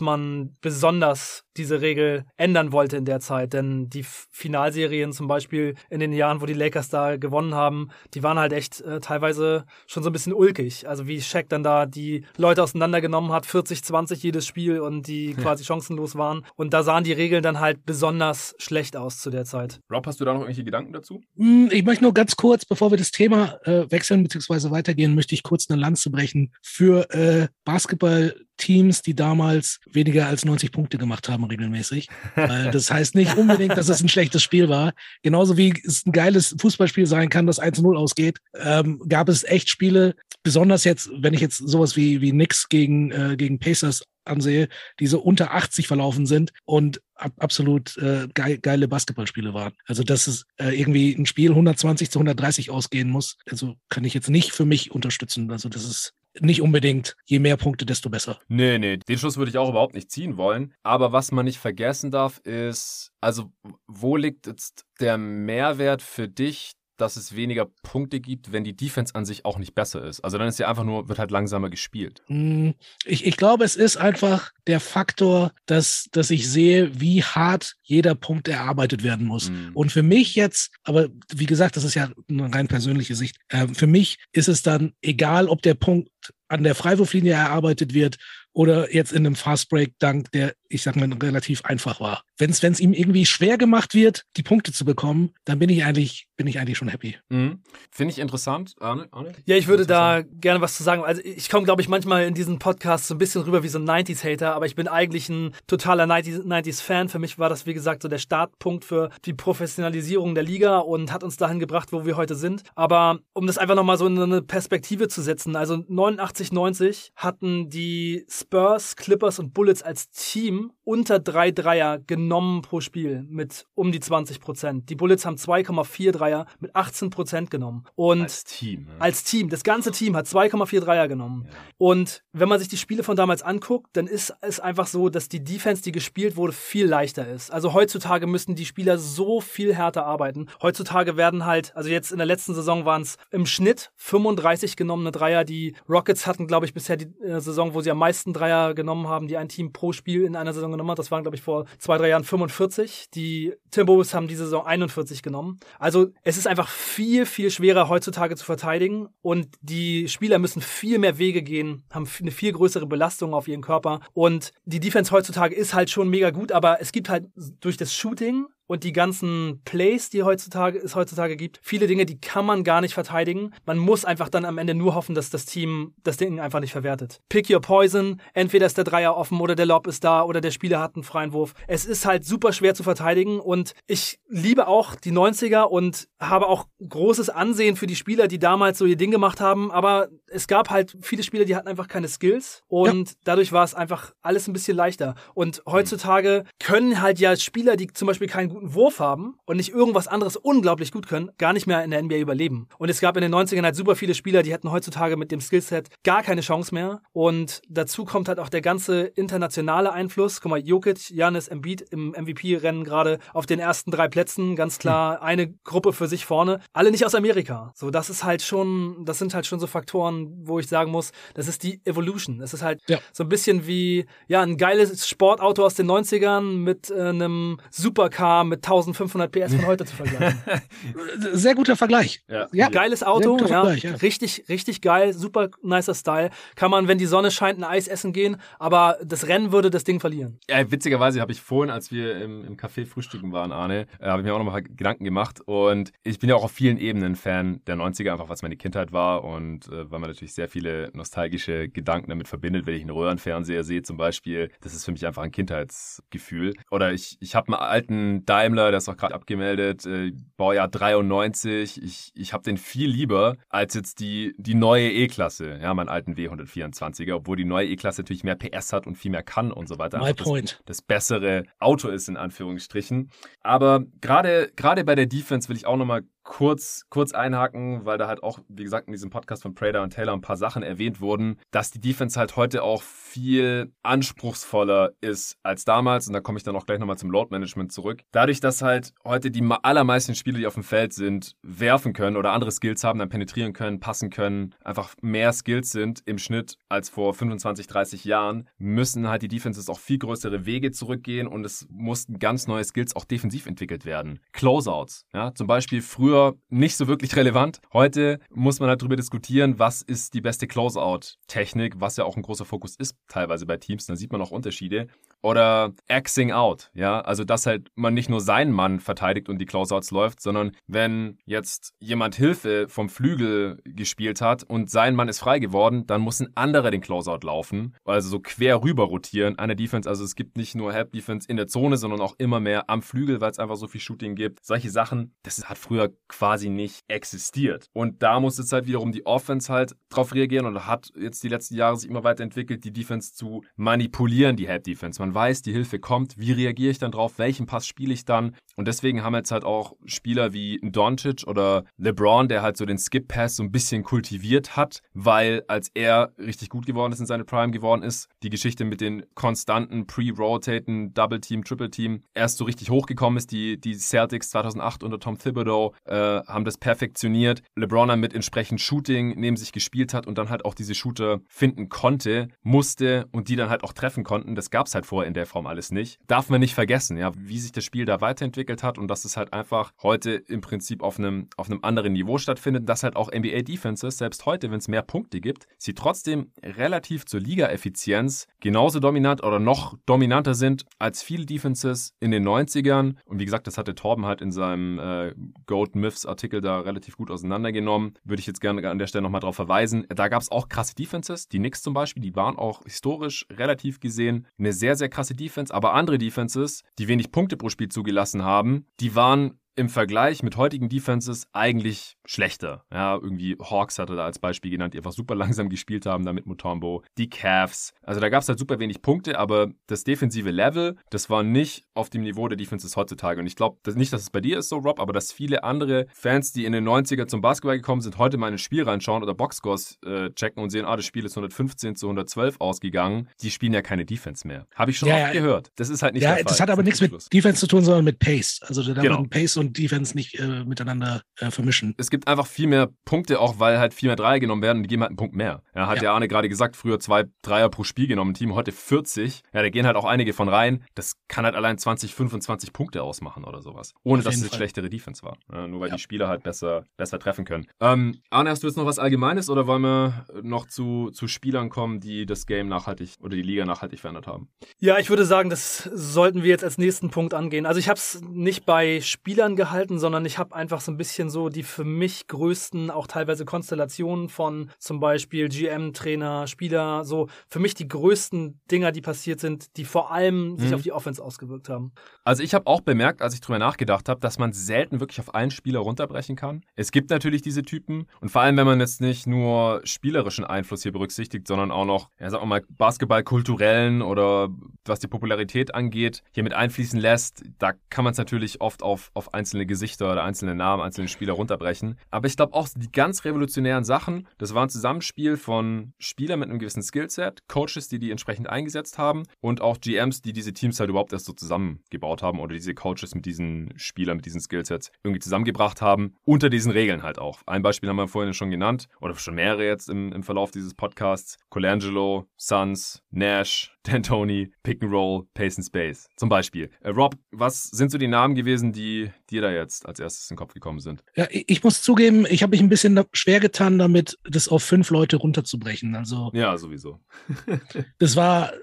man besonders diese Regel ändern wollte in der Zeit, denn die Finalserien zum Beispiel in den Jahren, wo die Lakers da gewonnen haben, die waren halt echt äh, teilweise schon so ein bisschen ulkig. Also wie Shaq dann da die Leute auseinandergenommen hat, 40, 20 jedes Spiel und die quasi chancenlos waren. Und da sahen die Regeln dann halt besonders schlecht aus zu der Zeit. Rob, hast du da noch irgendwelche Gedanken dazu? Hm, ich möchte nur ganz kurz, bevor wir das Thema äh, wechseln bzw. weitergehen, möchte ich kurz eine Lanze brechen für äh, Basketball Teams, die damals weniger als 90 Punkte gemacht haben regelmäßig. das heißt nicht unbedingt, dass es ein schlechtes Spiel war. Genauso wie es ein geiles Fußballspiel sein kann, das 1-0 ausgeht, ähm, gab es echt Spiele, besonders jetzt, wenn ich jetzt sowas wie, wie Nix gegen, äh, gegen Pacers ansehe, die so unter 80 verlaufen sind und ab, absolut äh, geil, geile Basketballspiele waren. Also dass es äh, irgendwie ein Spiel 120 zu 130 ausgehen muss, also kann ich jetzt nicht für mich unterstützen. Also das ist nicht unbedingt, je mehr Punkte, desto besser. Nee, nee, den Schluss würde ich auch überhaupt nicht ziehen wollen. Aber was man nicht vergessen darf, ist, also wo liegt jetzt der Mehrwert für dich, dass es weniger Punkte gibt, wenn die Defense an sich auch nicht besser ist. Also dann ist ja einfach nur, wird halt langsamer gespielt. Hm, ich, ich glaube, es ist einfach der Faktor, dass, dass ich sehe, wie hart jeder Punkt erarbeitet werden muss. Mhm. Und für mich jetzt, aber wie gesagt, das ist ja eine rein persönliche Sicht, äh, für mich ist es dann egal, ob der Punkt an der Freiwurflinie erarbeitet wird oder jetzt in einem Fastbreak-Dank, der, ich sag mal, relativ einfach war. Wenn es ihm irgendwie schwer gemacht wird, die Punkte zu bekommen, dann bin ich eigentlich, bin ich eigentlich schon happy. Mhm. Finde ich interessant. Arne, Arne? Ja, ich würde da gerne was zu sagen. Also ich komme, glaube ich, manchmal in diesen Podcasts so ein bisschen rüber wie so ein 90s-Hater, aber ich bin eigentlich ein totaler 90s-Fan. Für mich war das, wie gesagt, so der Startpunkt für die Professionalisierung der Liga und hat uns dahin gebracht, wo wir heute sind. Aber um das einfach nochmal so in eine Perspektive zu setzen, also 89, 90 hatten die Spurs, Clippers und Bullets als Team unter drei Dreier genommen pro Spiel mit um die 20 Prozent. Die Bullets haben 2,4 Dreier mit 18 Prozent genommen. Und als Team. Ne? Als Team. Das ganze Team hat 2,4 Dreier genommen. Ja. Und wenn man sich die Spiele von damals anguckt, dann ist es einfach so, dass die Defense, die gespielt wurde, viel leichter ist. Also heutzutage müssen die Spieler so viel härter arbeiten. Heutzutage werden halt, also jetzt in der letzten Saison waren es im Schnitt 35 genommene Dreier. Die Rockets hatten, glaube ich, bisher die äh, Saison, wo sie am meisten Dreier genommen haben, die ein Team pro Spiel in einer Saison genommen hat. Das waren, glaube ich, vor zwei, drei Jahren 45. Die Timberwolves haben diese Saison 41 genommen. Also es ist einfach viel, viel schwerer heutzutage zu verteidigen und die Spieler müssen viel mehr Wege gehen, haben eine viel größere Belastung auf ihren Körper und die Defense heutzutage ist halt schon mega gut, aber es gibt halt durch das Shooting und die ganzen Plays, die heutzutage, es heutzutage gibt, viele Dinge, die kann man gar nicht verteidigen. Man muss einfach dann am Ende nur hoffen, dass das Team das Ding einfach nicht verwertet. Pick your poison. Entweder ist der Dreier offen oder der Lob ist da oder der Spieler hat einen freien Wurf. Es ist halt super schwer zu verteidigen und ich liebe auch die 90er und habe auch großes Ansehen für die Spieler, die damals so ihr Ding gemacht haben, aber es gab halt viele Spieler, die hatten einfach keine Skills und ja. dadurch war es einfach alles ein bisschen leichter. Und heutzutage können halt ja Spieler, die zum Beispiel keinen guten Wurf haben und nicht irgendwas anderes unglaublich gut können, gar nicht mehr in der NBA überleben. Und es gab in den 90ern halt super viele Spieler, die hätten heutzutage mit dem Skillset gar keine Chance mehr. Und dazu kommt halt auch der ganze internationale Einfluss. Guck mal, Jokic, Janis, Embiid im MVP-Rennen gerade auf den ersten drei Plätzen, ganz klar hm. eine Gruppe für sich vorne. Alle nicht aus Amerika. So, das ist halt schon, das sind halt schon so Faktoren, wo ich sagen muss, das ist die Evolution. Das ist halt ja. so ein bisschen wie, ja, ein geiles Sportauto aus den 90ern mit äh, einem Supercar mit 1500 PS von heute zu vergleichen. Sehr guter Vergleich. Ja. ja. Geiles Auto, ja. ja. Richtig, richtig geil, super nicer Style. Kann man, wenn die Sonne scheint, ein Eis essen gehen, aber das Rennen würde das Ding verlieren. Ja, witzigerweise habe ich vorhin, als wir im, im Café frühstücken waren, Arne, äh, habe ich mir auch nochmal Gedanken gemacht und ich bin ja auch auf vielen Ebenen Fan der 90er, einfach was meine Kindheit war und äh, weil man natürlich sehr viele nostalgische Gedanken damit verbindet, wenn ich einen Röhrenfernseher sehe zum Beispiel. Das ist für mich einfach ein Kindheitsgefühl. Oder ich, ich habe einen alten Daimler, der ist auch gerade abgemeldet, äh, Baujahr 93. Ich, ich habe den viel lieber als jetzt die, die neue E-Klasse, ja, meinen alten W124er, obwohl die neue E-Klasse natürlich mehr PS hat und viel mehr kann und so weiter. My point. Das, das bessere Auto ist in Anführungsstrichen. Aber gerade gerade bei der Defense will ich auch nochmal kurz, kurz einhaken, weil da halt auch, wie gesagt, in diesem Podcast von Prader und Taylor ein paar Sachen erwähnt wurden, dass die Defense halt heute auch viel anspruchsvoller ist als damals. Und da komme ich dann auch gleich nochmal zum Load Management zurück. Dadurch, dass halt heute die allermeisten Spieler, die auf dem Feld sind, werfen können oder andere Skills haben, dann penetrieren können, passen können, einfach mehr Skills sind im Schnitt als vor 25, 30 Jahren, müssen halt die Defenses auch viel größere Wege zurückgehen und es mussten ganz neue Skills auch defensiv entwickelt werden. Closeouts, ja, zum Beispiel früher früher nicht so wirklich relevant. Heute muss man halt darüber diskutieren, was ist die beste Closeout-Technik, was ja auch ein großer Fokus ist teilweise bei Teams. Da sieht man auch Unterschiede. Oder Axing out, ja, also dass halt man nicht nur seinen Mann verteidigt und die Closeouts läuft, sondern wenn jetzt jemand Hilfe vom Flügel gespielt hat und sein Mann ist frei geworden, dann muss ein anderer den Closeout laufen, also so quer rüber rotieren an der Defense. Also es gibt nicht nur Help Defense in der Zone, sondern auch immer mehr am Flügel, weil es einfach so viel Shooting gibt. Solche Sachen, das hat früher quasi nicht existiert. Und da muss jetzt halt wiederum die Offense halt drauf reagieren und hat jetzt die letzten Jahre sich immer weiterentwickelt, die Defense zu manipulieren, die Help Defense. Man weiß, die Hilfe kommt, wie reagiere ich dann drauf, welchen Pass spiele ich dann? Und deswegen haben jetzt halt auch Spieler wie Doncic oder LeBron, der halt so den Skip Pass so ein bisschen kultiviert hat, weil als er richtig gut geworden ist in seine Prime geworden ist, die Geschichte mit den konstanten Pre-Rotaten, Double Team, Triple Team erst so richtig hochgekommen ist, die, die Celtics 2008 unter Tom Thibodeau, äh, haben das perfektioniert. LeBron dann mit entsprechend Shooting neben sich gespielt hat und dann halt auch diese Shooter finden konnte, musste und die dann halt auch treffen konnten. Das gab es halt vorher in der Form alles nicht. Darf man nicht vergessen, ja, wie sich das Spiel da weiterentwickelt hat und dass es halt einfach heute im Prinzip auf einem, auf einem anderen Niveau stattfindet, dass halt auch NBA Defenses, selbst heute, wenn es mehr Punkte gibt, sie trotzdem relativ zur Liga-Effizienz genauso dominant oder noch dominanter sind als viele Defenses in den 90ern. Und wie gesagt, das hatte Torben halt in seinem äh, Goat Myths Artikel da relativ gut auseinandergenommen. Würde ich jetzt gerne an der Stelle nochmal darauf verweisen. Da gab es auch krasse Defenses. Die Knicks zum Beispiel, die waren auch historisch relativ gesehen eine sehr, sehr krasse Defense. Aber andere Defenses, die wenig Punkte pro Spiel zugelassen haben, die waren im Vergleich mit heutigen Defenses eigentlich schlechter. Ja, irgendwie Hawks hatte da als Beispiel genannt, die einfach super langsam gespielt haben, da mit Mutombo. Die Cavs. Also da gab es halt super wenig Punkte, aber das defensive Level, das war nicht auf dem Niveau der Defenses heutzutage. Und ich glaube nicht, dass es bei dir ist so, Rob, aber dass viele andere Fans, die in den 90er zum Basketball gekommen sind, heute mal in ein Spiel reinschauen oder Boxscores äh, checken und sehen, ah, das Spiel ist 115 zu 112 ausgegangen. Die spielen ja keine Defense mehr. Habe ich schon ja, oft ja. gehört. Das ist halt nicht ja, der Fall. Das hat aber nichts mit Defense zu tun, sondern mit Pace. Also da genau. Pace und und Defense nicht äh, miteinander äh, vermischen. Es gibt einfach viel mehr Punkte, auch weil halt viel mehr Dreier genommen werden und die geben halt einen Punkt mehr. Ja, hat ja, ja Arne gerade gesagt, früher zwei Dreier pro Spiel genommen, Team heute 40. Ja, da gehen halt auch einige von rein. Das kann halt allein 20, 25 Punkte ausmachen oder sowas. Ohne dass es eine schlechtere Defense war. Ja, nur weil ja. die Spieler halt besser, besser treffen können. Ähm, Arne, hast du jetzt noch was Allgemeines oder wollen wir noch zu, zu Spielern kommen, die das Game nachhaltig oder die Liga nachhaltig verändert haben? Ja, ich würde sagen, das sollten wir jetzt als nächsten Punkt angehen. Also ich habe es nicht bei Spielern gehalten, sondern ich habe einfach so ein bisschen so die für mich größten, auch teilweise Konstellationen von zum Beispiel GM, Trainer, Spieler, so für mich die größten Dinger, die passiert sind, die vor allem sich mhm. auf die Offense ausgewirkt haben. Also ich habe auch bemerkt, als ich drüber nachgedacht habe, dass man selten wirklich auf einen Spieler runterbrechen kann. Es gibt natürlich diese Typen und vor allem, wenn man jetzt nicht nur spielerischen Einfluss hier berücksichtigt, sondern auch noch, ja, sagen wir mal, Basketball-kulturellen oder was die Popularität angeht, hier mit einfließen lässt, da kann man es natürlich oft auf, auf einzelne Gesichter oder einzelne Namen, einzelne Spieler runterbrechen. Aber ich glaube auch die ganz revolutionären Sachen, das war ein Zusammenspiel von Spielern mit einem gewissen Skillset, Coaches, die die entsprechend eingesetzt haben und auch GMs, die diese Teams halt überhaupt erst so zusammengebaut haben oder diese Coaches mit diesen Spielern, mit diesen Skillsets irgendwie zusammengebracht haben, unter diesen Regeln halt auch. Ein Beispiel haben wir vorhin schon genannt oder schon mehrere jetzt im, im Verlauf dieses Podcasts. Colangelo, Suns, Nash, D'Antoni, Pick and Roll, Pace and Space. Zum Beispiel. Äh, Rob, was sind so die Namen gewesen, die dir da jetzt als erstes in den Kopf gekommen sind? Ja, ich muss zugeben, ich habe mich ein bisschen schwer getan, damit das auf fünf Leute runterzubrechen. Also ja, sowieso. das war äh,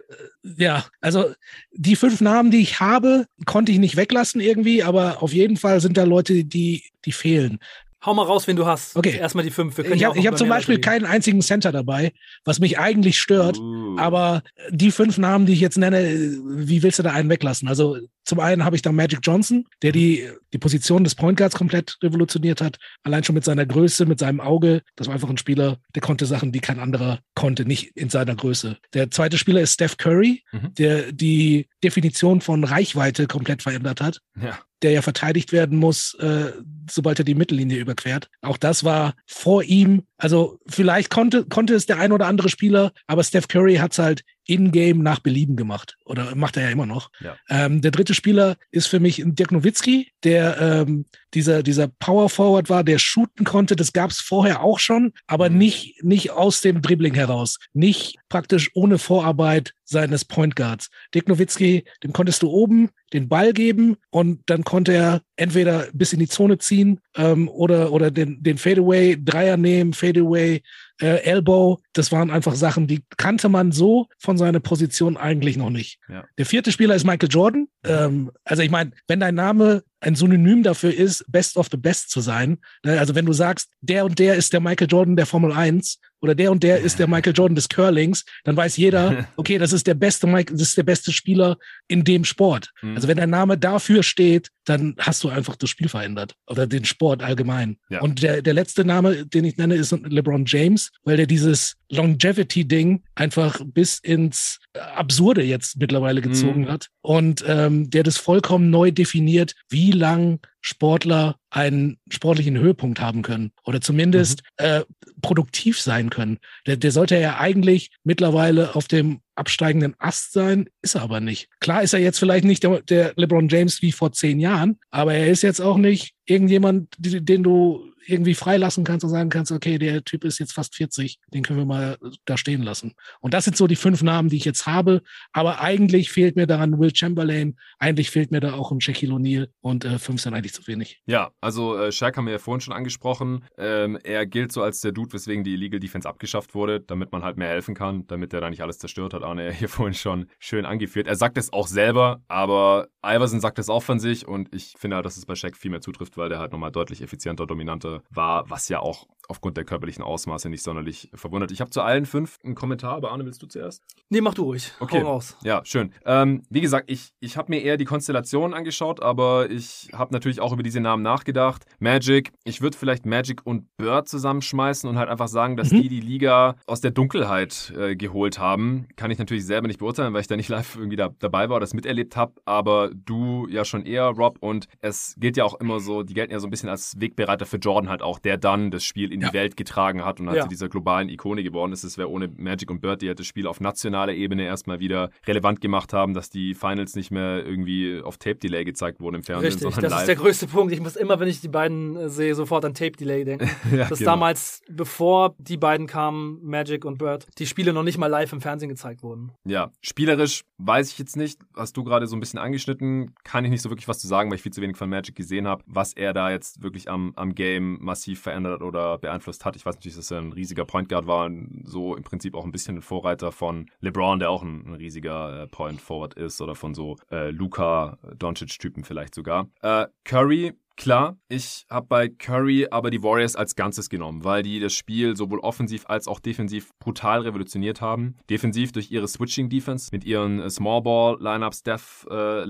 ja, also die fünf Namen, die ich habe, konnte ich nicht weglassen irgendwie, aber auf jeden Fall sind da Leute, die die fehlen. Hau mal raus, wen du hast. Okay. Erstmal die fünf. ich habe hab zum Beispiel keinen einzigen Center dabei, was mich eigentlich stört. Uh. Aber die fünf Namen, die ich jetzt nenne, wie willst du da einen weglassen? Also zum einen habe ich da Magic Johnson, der die, die Position des Point Guards komplett revolutioniert hat. Allein schon mit seiner Größe, mit seinem Auge. Das war einfach ein Spieler, der konnte Sachen, die kein anderer konnte, nicht in seiner Größe. Der zweite Spieler ist Steph Curry, mhm. der die Definition von Reichweite komplett verändert hat. Ja der ja verteidigt werden muss, äh, sobald er die Mittellinie überquert. Auch das war vor ihm. Also vielleicht konnte, konnte es der ein oder andere Spieler, aber Steph Curry hat es halt in-game nach Belieben gemacht. Oder macht er ja immer noch. Ja. Ähm, der dritte Spieler ist für mich Dirk Nowitzki, der ähm, dieser, dieser Power Forward war, der shooten konnte. Das gab es vorher auch schon, aber mhm. nicht, nicht aus dem Dribbling heraus. Nicht praktisch ohne Vorarbeit seines Point Guards. Dirk Nowitzki, dem konntest du oben den Ball geben und dann konnte er entweder bis in die Zone ziehen ähm, oder, oder den, den Fadeaway, Dreier nehmen, Fadeaway, äh, Elbow, das waren einfach Sachen, die kannte man so von seiner Position eigentlich noch nicht. Ja. Der vierte Spieler ist Michael Jordan. Ähm, also ich meine, wenn dein Name ein Synonym dafür ist, Best of the Best zu sein, ne, also wenn du sagst, der und der ist der Michael Jordan der Formel 1 oder der und der ist der Michael Jordan des Curlings, dann weiß jeder, okay, das ist der beste Michael, das ist der beste Spieler in dem Sport. Mhm. Also wenn dein Name dafür steht, dann hast du einfach das Spiel verändert oder den Sport allgemein. Ja. Und der, der letzte Name, den ich nenne, ist LeBron James, weil der dieses Longevity-Ding einfach bis ins Absurde jetzt mittlerweile gezogen mhm. hat und ähm, der das vollkommen neu definiert, wie lang Sportler einen sportlichen Höhepunkt haben können oder zumindest mhm. äh, produktiv sein können. Der, der sollte ja eigentlich mittlerweile auf dem absteigenden Ast sein, ist er aber nicht. Klar ist er jetzt vielleicht nicht der, der LeBron James wie vor zehn Jahren, aber er ist jetzt auch nicht irgendjemand, den du irgendwie freilassen kannst und sagen kannst, okay, der Typ ist jetzt fast 40, den können wir mal da stehen lassen. Und das sind so die fünf Namen, die ich jetzt habe. Aber eigentlich fehlt mir daran Will Chamberlain, eigentlich fehlt mir da auch ein Shaquille O'Neal und äh, fünf sind eigentlich zu wenig. Ja, also äh, Shaq haben wir ja vorhin schon angesprochen. Ähm, er gilt so als der Dude, weswegen die Illegal Defense abgeschafft wurde, damit man halt mehr helfen kann, damit er da nicht alles zerstört hat. Arne hier vorhin schon schön angeführt. Er sagt es auch selber, aber Iverson sagt es auch von sich und ich finde halt, dass es bei Shaq viel mehr zutrifft, weil der halt nochmal deutlich effizienter, dominanter war, was ja auch aufgrund der körperlichen Ausmaße nicht sonderlich verwundert. Ich habe zu allen fünf einen Kommentar, aber Arne, willst du zuerst? Nee, mach du ruhig. Okay. Hau raus. Ja, schön. Ähm, wie gesagt, ich, ich habe mir eher die Konstellation angeschaut, aber ich habe natürlich auch über diese Namen nachgedacht. Magic, ich würde vielleicht Magic und Bird zusammenschmeißen und halt einfach sagen, dass mhm. die die Liga aus der Dunkelheit äh, geholt haben. Kann ich natürlich selber nicht beurteilen, weil ich da nicht live irgendwie da, dabei war oder das miterlebt habe, aber du ja schon eher, Rob, und es gilt ja auch immer so, die gelten ja so ein bisschen als Wegbereiter für Jordan halt auch, der dann das Spiel in ja. die Welt getragen hat und halt ja. zu dieser globalen Ikone geworden ist. Es wäre ohne Magic und Bird, die halt das Spiel auf nationaler Ebene erstmal wieder relevant gemacht haben, dass die Finals nicht mehr irgendwie auf Tape-Delay gezeigt wurden im Fernsehen, Richtig, sondern das live. ist der größte Punkt. Ich muss immer, wenn ich die beiden äh, sehe, sofort an Tape-Delay denken. ja, dass genau. damals, bevor die beiden kamen, Magic und Bird, die Spiele noch nicht mal live im Fernsehen gezeigt wurden. Ja, spielerisch weiß ich jetzt nicht. Hast du gerade so ein bisschen angeschnitten, kann ich nicht so wirklich was zu sagen, weil ich viel zu wenig von Magic gesehen habe, was er da jetzt wirklich am, am Game massiv verändert oder beeinflusst hat. Ich weiß natürlich, dass er ein riesiger Point Guard war und so im Prinzip auch ein bisschen ein Vorreiter von LeBron, der auch ein, ein riesiger äh, Point Forward ist oder von so äh, Luca Doncic-Typen vielleicht sogar. Äh, Curry Klar, ich habe bei Curry aber die Warriors als Ganzes genommen, weil die das Spiel sowohl offensiv als auch defensiv brutal revolutioniert haben. Defensiv durch ihre Switching Defense mit ihren äh, Small Ball Lineups, Death äh,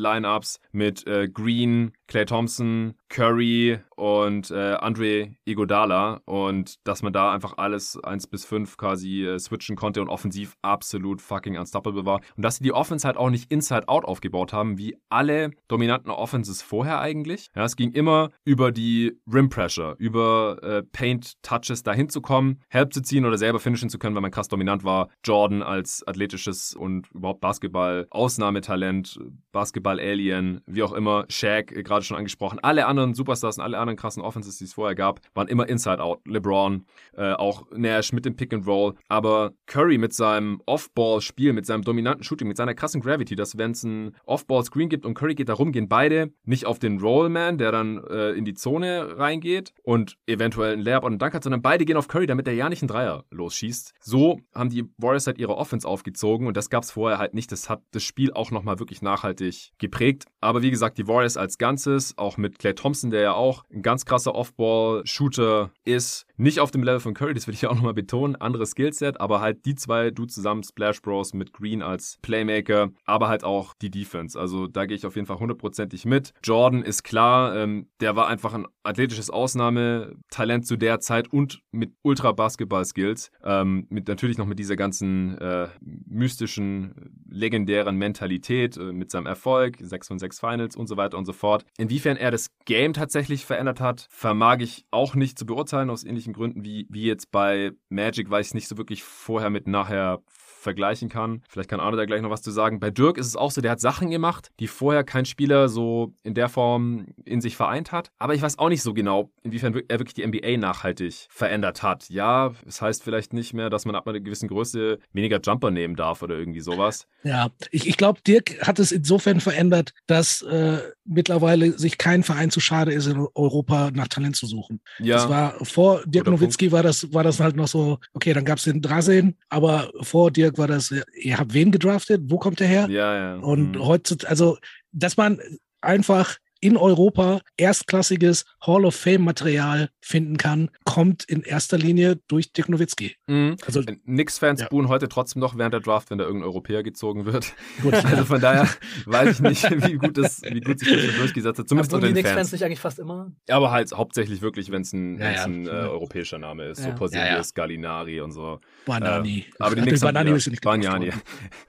mit äh, Green, Clay Thompson, Curry und äh, Andre Iguodala und dass man da einfach alles 1 bis 5 quasi äh, switchen konnte und offensiv absolut fucking unstoppable war. Und dass sie die Offense halt auch nicht inside-out aufgebaut haben, wie alle dominanten Offenses vorher eigentlich. Ja, es ging immer über die Rim Pressure, über äh, Paint Touches dahin zu kommen, Help zu ziehen oder selber finishen zu können, weil man krass dominant war. Jordan als athletisches und überhaupt Basketball Ausnahmetalent, Basketball Alien, wie auch immer, Shaq äh, gerade schon angesprochen. Alle anderen Superstars und alle anderen krassen Offenses, die es vorher gab, waren immer Inside-Out. LeBron, äh, auch Nash mit dem Pick and Roll. Aber Curry mit seinem Off-Ball-Spiel, mit seinem dominanten Shooting, mit seiner krassen Gravity, dass wenn es ein Off-Ball-Screen gibt und Curry geht da rum, gehen beide nicht auf den Rollman, der dann äh, in die Zone reingeht und eventuell einen Layup und einen Dank hat, sondern beide gehen auf Curry, damit er ja nicht einen Dreier losschießt. So haben die Warriors halt ihre Offense aufgezogen und das gab es vorher halt nicht. Das hat das Spiel auch nochmal wirklich nachhaltig geprägt. Aber wie gesagt, die Warriors als Ganzes, auch mit Clay Thompson, der ja auch ein ganz krasser Off-Ball-Shooter ist. Nicht auf dem Level von Curry, das will ich auch nochmal betonen. Anderes Skillset, aber halt die zwei, du zusammen, Splash Bros mit Green als Playmaker, aber halt auch die Defense. Also da gehe ich auf jeden Fall hundertprozentig mit. Jordan ist klar, ähm, der war einfach ein athletisches Ausnahmetalent zu der Zeit und mit Ultra-Basketball-Skills. Ähm, mit, natürlich noch mit dieser ganzen äh, mystischen, legendären Mentalität, äh, mit seinem Erfolg, 6 von 6 Finals und so weiter und so fort. Inwiefern er das Game tatsächlich verändert hat, vermag ich auch nicht zu beurteilen, aus ähnlichen Gründen wie, wie jetzt bei Magic, weil ich es nicht so wirklich vorher mit nachher vergleichen kann. Vielleicht kann Arne da gleich noch was zu sagen. Bei Dirk ist es auch so, der hat Sachen gemacht, die vorher kein Spieler so in der Form in sich vereint hat. Aber ich weiß auch nicht so genau, inwiefern er wirklich die NBA nachhaltig verändert hat. Ja, es das heißt vielleicht nicht mehr, dass man ab einer gewissen Größe weniger Jumper nehmen darf oder irgendwie sowas. Ja, ich, ich glaube, Dirk hat es insofern verändert, dass äh, mittlerweile sich kein Verein zu schade ist, in Europa nach Talent zu suchen. Ja. Das war vor Dirk Nowitzki war das, war das halt noch so, okay, dann gab es den Drasen, aber vor Dirk war das, ihr habt wen gedraftet? Wo kommt der her? Ja, ja. Und mhm. heutzutage, also, dass man einfach in Europa erstklassiges Hall of Fame-Material finden kann, kommt in erster Linie durch Dirk Nowitzki. Mhm. Also, Nix-Fans ja. buhen heute trotzdem noch während der Draft, wenn da irgendein Europäer gezogen wird. Gut, also von daher weiß ich nicht, wie gut, das, wie gut sich das durchgesetzt hat. Zumindest unter den die Nix-Fans nicht eigentlich fast immer? Aber halt hauptsächlich wirklich, wenn es ein, ja, ja. ein äh, europäischer Name ist. So Porzelius, Gallinari und so. Banani. Äh, aber die Nix Banani ist nicht Banani.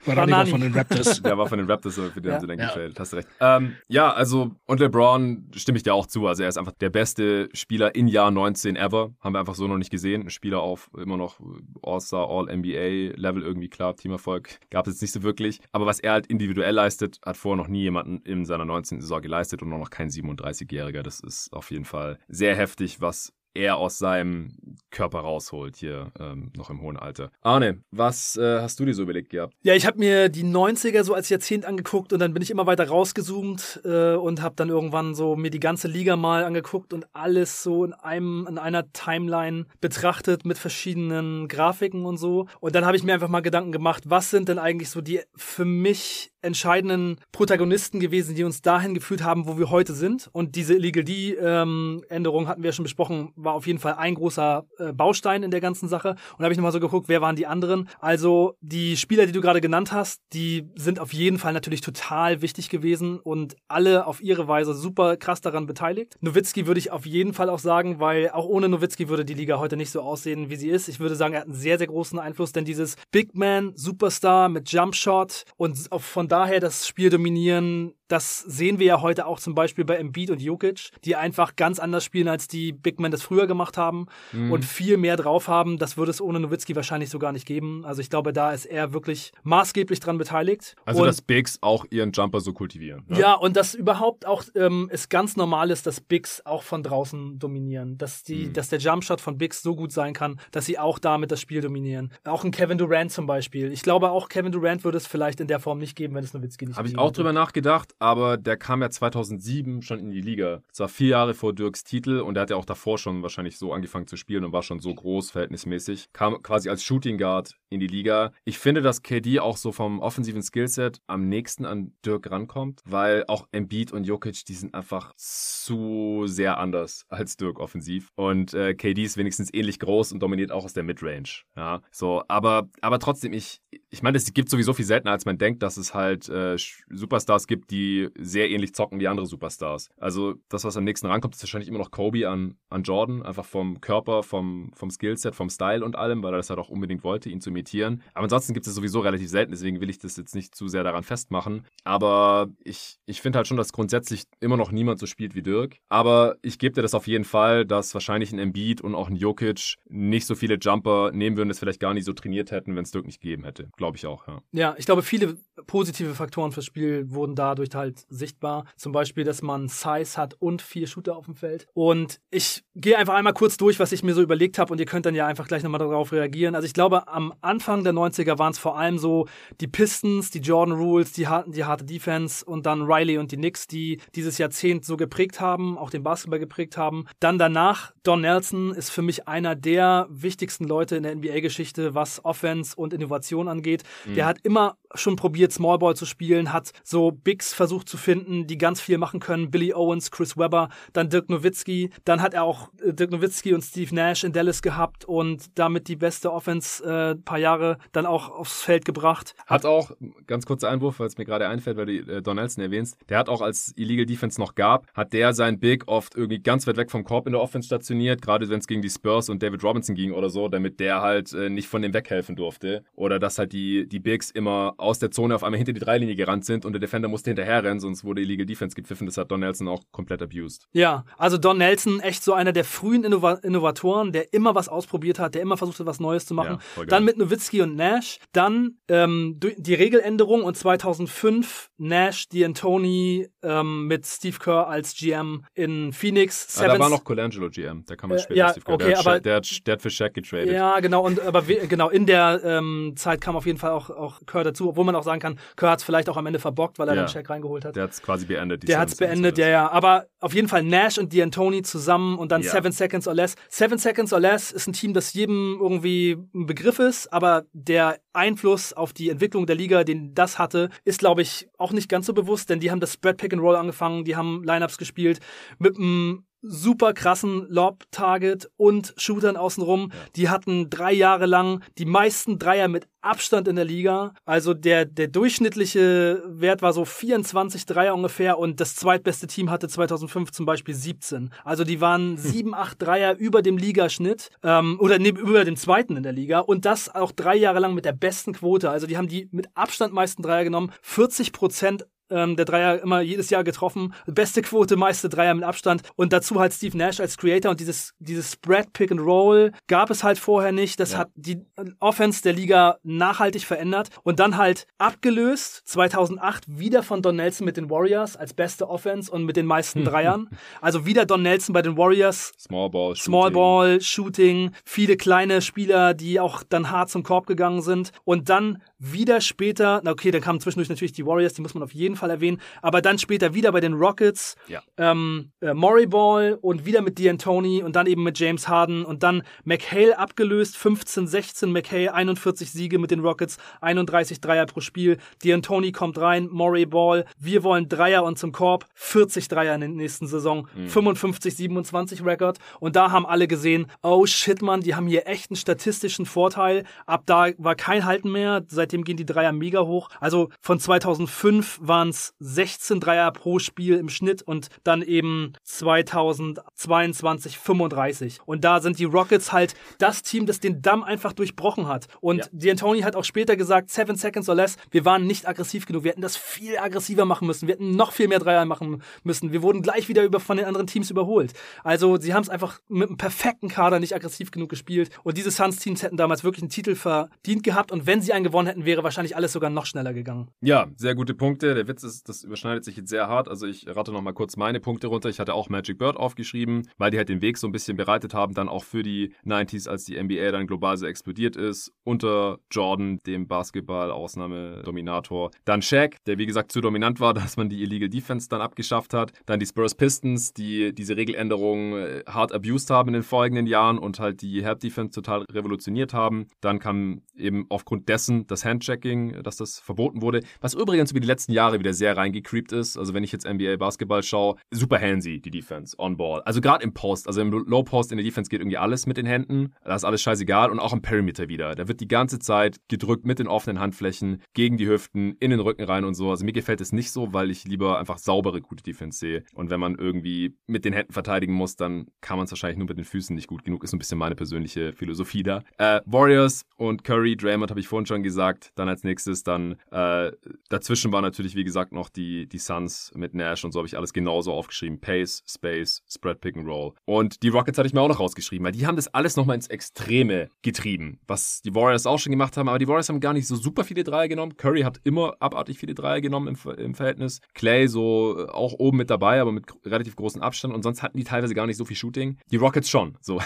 Banani war von den Raptors. Der war von den Raptors, für den haben sie dann gefällt. Hast du recht. Ähm, ja, also, und LeBron stimme ich dir auch zu. Also er ist einfach der beste Spieler in Jahr 19 ever. Haben wir einfach so noch nicht gesehen. Ein Spieler auf immer noch All-Star, All-NBA-Level irgendwie klar. Teamerfolg gab es jetzt nicht so wirklich. Aber was er halt individuell leistet, hat vorher noch nie jemanden in seiner 19. Saison geleistet und noch kein 37-Jähriger. Das ist auf jeden Fall sehr heftig, was er aus seinem Körper rausholt hier ähm, noch im hohen Alter. Arne, was äh, hast du dir so überlegt gehabt? Ja, ich habe mir die 90er so als Jahrzehnt angeguckt und dann bin ich immer weiter rausgezoomt äh, und habe dann irgendwann so mir die ganze Liga mal angeguckt und alles so in einem in einer Timeline betrachtet mit verschiedenen Grafiken und so und dann habe ich mir einfach mal Gedanken gemacht, was sind denn eigentlich so die für mich entscheidenden Protagonisten gewesen, die uns dahin geführt haben, wo wir heute sind. Und diese Illegal D-Änderung ähm, hatten wir ja schon besprochen, war auf jeden Fall ein großer äh, Baustein in der ganzen Sache. Und da habe ich nochmal so geguckt, wer waren die anderen. Also die Spieler, die du gerade genannt hast, die sind auf jeden Fall natürlich total wichtig gewesen und alle auf ihre Weise super krass daran beteiligt. Nowitzki würde ich auf jeden Fall auch sagen, weil auch ohne Nowitzki würde die Liga heute nicht so aussehen, wie sie ist. Ich würde sagen, er hat einen sehr, sehr großen Einfluss, denn dieses Big Man, Superstar mit Jumpshot und von daher das Spiel dominieren, das sehen wir ja heute auch zum Beispiel bei Embiid und Jokic, die einfach ganz anders spielen, als die Big Men das früher gemacht haben mhm. und viel mehr drauf haben. Das würde es ohne Nowitzki wahrscheinlich so gar nicht geben. Also ich glaube, da ist er wirklich maßgeblich dran beteiligt. Also und, dass Bigs auch ihren Jumper so kultivieren. Ne? Ja, und dass überhaupt auch ähm, es ganz normal ist, dass Bigs auch von draußen dominieren. Dass, die, mhm. dass der Jumpshot von Bigs so gut sein kann, dass sie auch damit das Spiel dominieren. Auch ein Kevin Durant zum Beispiel. Ich glaube, auch Kevin Durant würde es vielleicht in der Form nicht geben, wenn es Nowitzki nicht Habe ich auch drüber nachgedacht aber der kam ja 2007 schon in die Liga. Das war vier Jahre vor Dirks Titel und er hat ja auch davor schon wahrscheinlich so angefangen zu spielen und war schon so groß verhältnismäßig. Kam quasi als Shooting Guard in die Liga. Ich finde, dass KD auch so vom offensiven Skillset am nächsten an Dirk rankommt, weil auch Embiid und Jokic, die sind einfach zu sehr anders als Dirk offensiv. Und äh, KD ist wenigstens ähnlich groß und dominiert auch aus der Midrange. Ja, so, aber, aber trotzdem, ich, ich meine, es gibt sowieso viel seltener, als man denkt, dass es halt äh, Superstars gibt, die sehr ähnlich zocken wie andere Superstars. Also das, was am nächsten rankommt, ist wahrscheinlich immer noch Kobe an, an Jordan, einfach vom Körper, vom, vom Skillset, vom Style und allem, weil er das halt auch unbedingt wollte, ihn zu imitieren. Aber ansonsten gibt es sowieso relativ selten, deswegen will ich das jetzt nicht zu sehr daran festmachen. Aber ich, ich finde halt schon, dass grundsätzlich immer noch niemand so spielt wie Dirk. Aber ich gebe dir das auf jeden Fall, dass wahrscheinlich ein Embiid und auch ein Jokic nicht so viele Jumper nehmen würden, das vielleicht gar nicht so trainiert hätten, wenn es Dirk nicht gegeben hätte. Glaube ich auch, ja. Ja, ich glaube, viele positive Faktoren fürs Spiel wurden dadurch halt sichtbar. Zum Beispiel, dass man Size hat und vier Shooter auf dem Feld. Und ich gehe einfach einmal kurz durch, was ich mir so überlegt habe und ihr könnt dann ja einfach gleich nochmal darauf reagieren. Also ich glaube, am Anfang der 90er waren es vor allem so die Pistons, die Jordan Rules, die, die harte Defense und dann Riley und die Knicks, die dieses Jahrzehnt so geprägt haben, auch den Basketball geprägt haben. Dann danach, Don Nelson ist für mich einer der wichtigsten Leute in der NBA-Geschichte, was Offense und Innovation angeht. Mhm. Der hat immer schon probiert, Smallball zu spielen, hat so Bigs versucht zu finden, die ganz viel machen können. Billy Owens, Chris Webber, dann Dirk Nowitzki. Dann hat er auch äh, Dirk Nowitzki und Steve Nash in Dallas gehabt und damit die beste Offense äh, paar Jahre dann auch aufs Feld gebracht. Hat auch, ganz kurzer Einwurf, weil es mir gerade einfällt, weil du äh, Don Nelson erwähnst, der hat auch als Illegal Defense noch gab, hat der sein Big oft irgendwie ganz weit weg vom Korb in der Offense stationiert, gerade wenn es gegen die Spurs und David Robinson ging oder so, damit der halt äh, nicht von dem weghelfen durfte. Oder dass halt die, die Bigs immer aus der Zone auf einmal hinter die Dreilinie gerannt sind und der Defender musste hinterher rennen, sonst wurde Illegal Defense gepfiffen. Das hat Don Nelson auch komplett abused. Ja, also Don Nelson, echt so einer der frühen Innova Innovatoren, der immer was ausprobiert hat, der immer versucht hat, was Neues zu machen. Ja, dann mit Nowitzki und Nash, dann ähm, die Regeländerung und 2005 Nash, D'Antoni ähm, mit Steve Kerr als GM in Phoenix. Ah, da war noch Colangelo GM, da kann man äh, später ja, Steve Kerr. Okay, der, aber, hat, der, hat, der hat für Shaq getradet. Ja, genau, und aber genau in der ähm, Zeit kam auf jeden Fall auch, auch Kerr dazu, obwohl man auch sagen kann, Kerr hat es vielleicht auch am Ende verbockt, weil er ja. dann Shaq reingeholt hat. Der hat es quasi beendet. Der hat es beendet, ja, ja. Aber auf jeden Fall Nash und D'Antoni zusammen und dann ja. Seven Seconds or Less. Seven Seconds or Less ist ein Team, das jedem irgendwie ein Begriff ist, aber der Einfluss auf die Entwicklung der Liga, den das hatte, ist, glaube ich, auch nicht ganz so bewusst, denn die haben das Spread Pick and Roll angefangen, die haben Lineups gespielt mit einem super krassen Lob-Target und Shootern außenrum. Ja. Die hatten drei Jahre lang die meisten Dreier mit Abstand in der Liga. Also der, der durchschnittliche Wert war so 24 Dreier ungefähr und das zweitbeste Team hatte 2005 zum Beispiel 17. Also die waren 7, hm. 8 Dreier über dem Ligaschnitt ähm, oder ne, über dem zweiten in der Liga und das auch drei Jahre lang mit der besten Quote. Also die haben die mit Abstand meisten Dreier genommen. 40 Prozent ähm, der Dreier immer jedes Jahr getroffen. Beste Quote, meiste Dreier mit Abstand. Und dazu halt Steve Nash als Creator und dieses, dieses Spread Pick and Roll gab es halt vorher nicht. Das ja. hat die Offense der Liga nachhaltig verändert und dann halt abgelöst 2008 wieder von Don Nelson mit den Warriors als beste Offense und mit den meisten Dreiern. also wieder Don Nelson bei den Warriors. Small Ball, Small Shooting. Ball, Shooting, viele kleine Spieler, die auch dann hart zum Korb gegangen sind und dann wieder später, na okay, dann kamen zwischendurch natürlich die Warriors, die muss man auf jeden Fall erwähnen, aber dann später wieder bei den Rockets, ja. ähm, äh, Murray Ball und wieder mit D'Antoni und dann eben mit James Harden und dann McHale abgelöst, 15, 16, McHale 41 Siege mit den Rockets, 31 Dreier pro Spiel, D'Antoni kommt rein, Murray Ball, wir wollen Dreier und zum Korb, 40 Dreier in der nächsten Saison, mhm. 55, 27 Rekord und da haben alle gesehen, oh shit, man, die haben hier echt einen statistischen Vorteil, ab da war kein Halten mehr, seitdem gehen die Dreier mega hoch, also von 2005 waren es 16 Dreier pro Spiel im Schnitt und dann eben 2022 35 und da sind die Rockets halt das Team, das den Damm einfach durchbrochen hat und ja. D'Antoni hat auch später gesagt, seven seconds or less, wir waren nicht aggressiv genug, wir hätten das viel aggressiver machen müssen, wir hätten noch viel mehr Dreier machen müssen, wir wurden gleich wieder über von den anderen Teams überholt. Also sie haben es einfach mit einem perfekten Kader nicht aggressiv genug gespielt und diese Suns-Teams hätten damals wirklich einen Titel verdient gehabt und wenn sie einen gewonnen hätten, wäre wahrscheinlich alles sogar noch schneller gegangen. Ja, sehr gute Punkte. Der Witz ist, das überschneidet sich jetzt sehr hart. Also ich rate noch mal kurz meine Punkte runter. Ich hatte auch Magic Bird aufgeschrieben, weil die halt den Weg so ein bisschen bereitet haben, dann auch für die 90s, als die NBA dann global so explodiert ist. Unter Jordan, dem Basketball-Ausnahme-Dominator. Dann Shaq, der wie gesagt zu dominant war, dass man die Illegal Defense dann abgeschafft hat. Dann die Spurs Pistons, die diese Regeländerung äh, hart abused haben in den folgenden Jahren und halt die Help Defense total revolutioniert haben. Dann kam eben aufgrund dessen das Handchecking, dass das verboten wurde. Was übrigens über die letzten Jahre wieder sehr reingecreept ist. Also wenn ich jetzt NBA Basketball schaue, super handsy die Defense on Ball. Also gerade im Post, also im Low Post in der Defense geht irgendwie alles mit den Händen. Da ist alles scheißegal und auch im Perimeter wieder. Da wird die ganze Zeit gedrückt mit den offenen Handflächen gegen die Hüften, in den Rücken rein und so. Also mir gefällt es nicht so, weil ich lieber einfach saubere, gute Defense sehe. Und wenn man irgendwie mit den Händen verteidigen muss, dann kann man es wahrscheinlich nur mit den Füßen nicht gut genug. Ist so ein bisschen meine persönliche Philosophie da. Äh, Warriors und Curry, Draymond habe ich vorhin schon gesagt. Dann als nächstes dann äh, dazwischen war natürlich, wie gesagt, noch die, die Suns mit Nash und so habe ich alles genauso aufgeschrieben. Pace, Space, Spread, Pick and Roll. Und die Rockets hatte ich mir auch noch rausgeschrieben, weil die haben das alles nochmal ins Extreme getrieben, was die Warriors auch schon gemacht haben. Aber die Warriors haben gar nicht so super viele Dreier genommen. Curry hat immer abartig viele Dreier genommen im, im Verhältnis. Clay so äh, auch oben mit dabei, aber mit relativ großem Abstand. Und sonst hatten die teilweise gar nicht so viel Shooting. Die Rockets schon. So,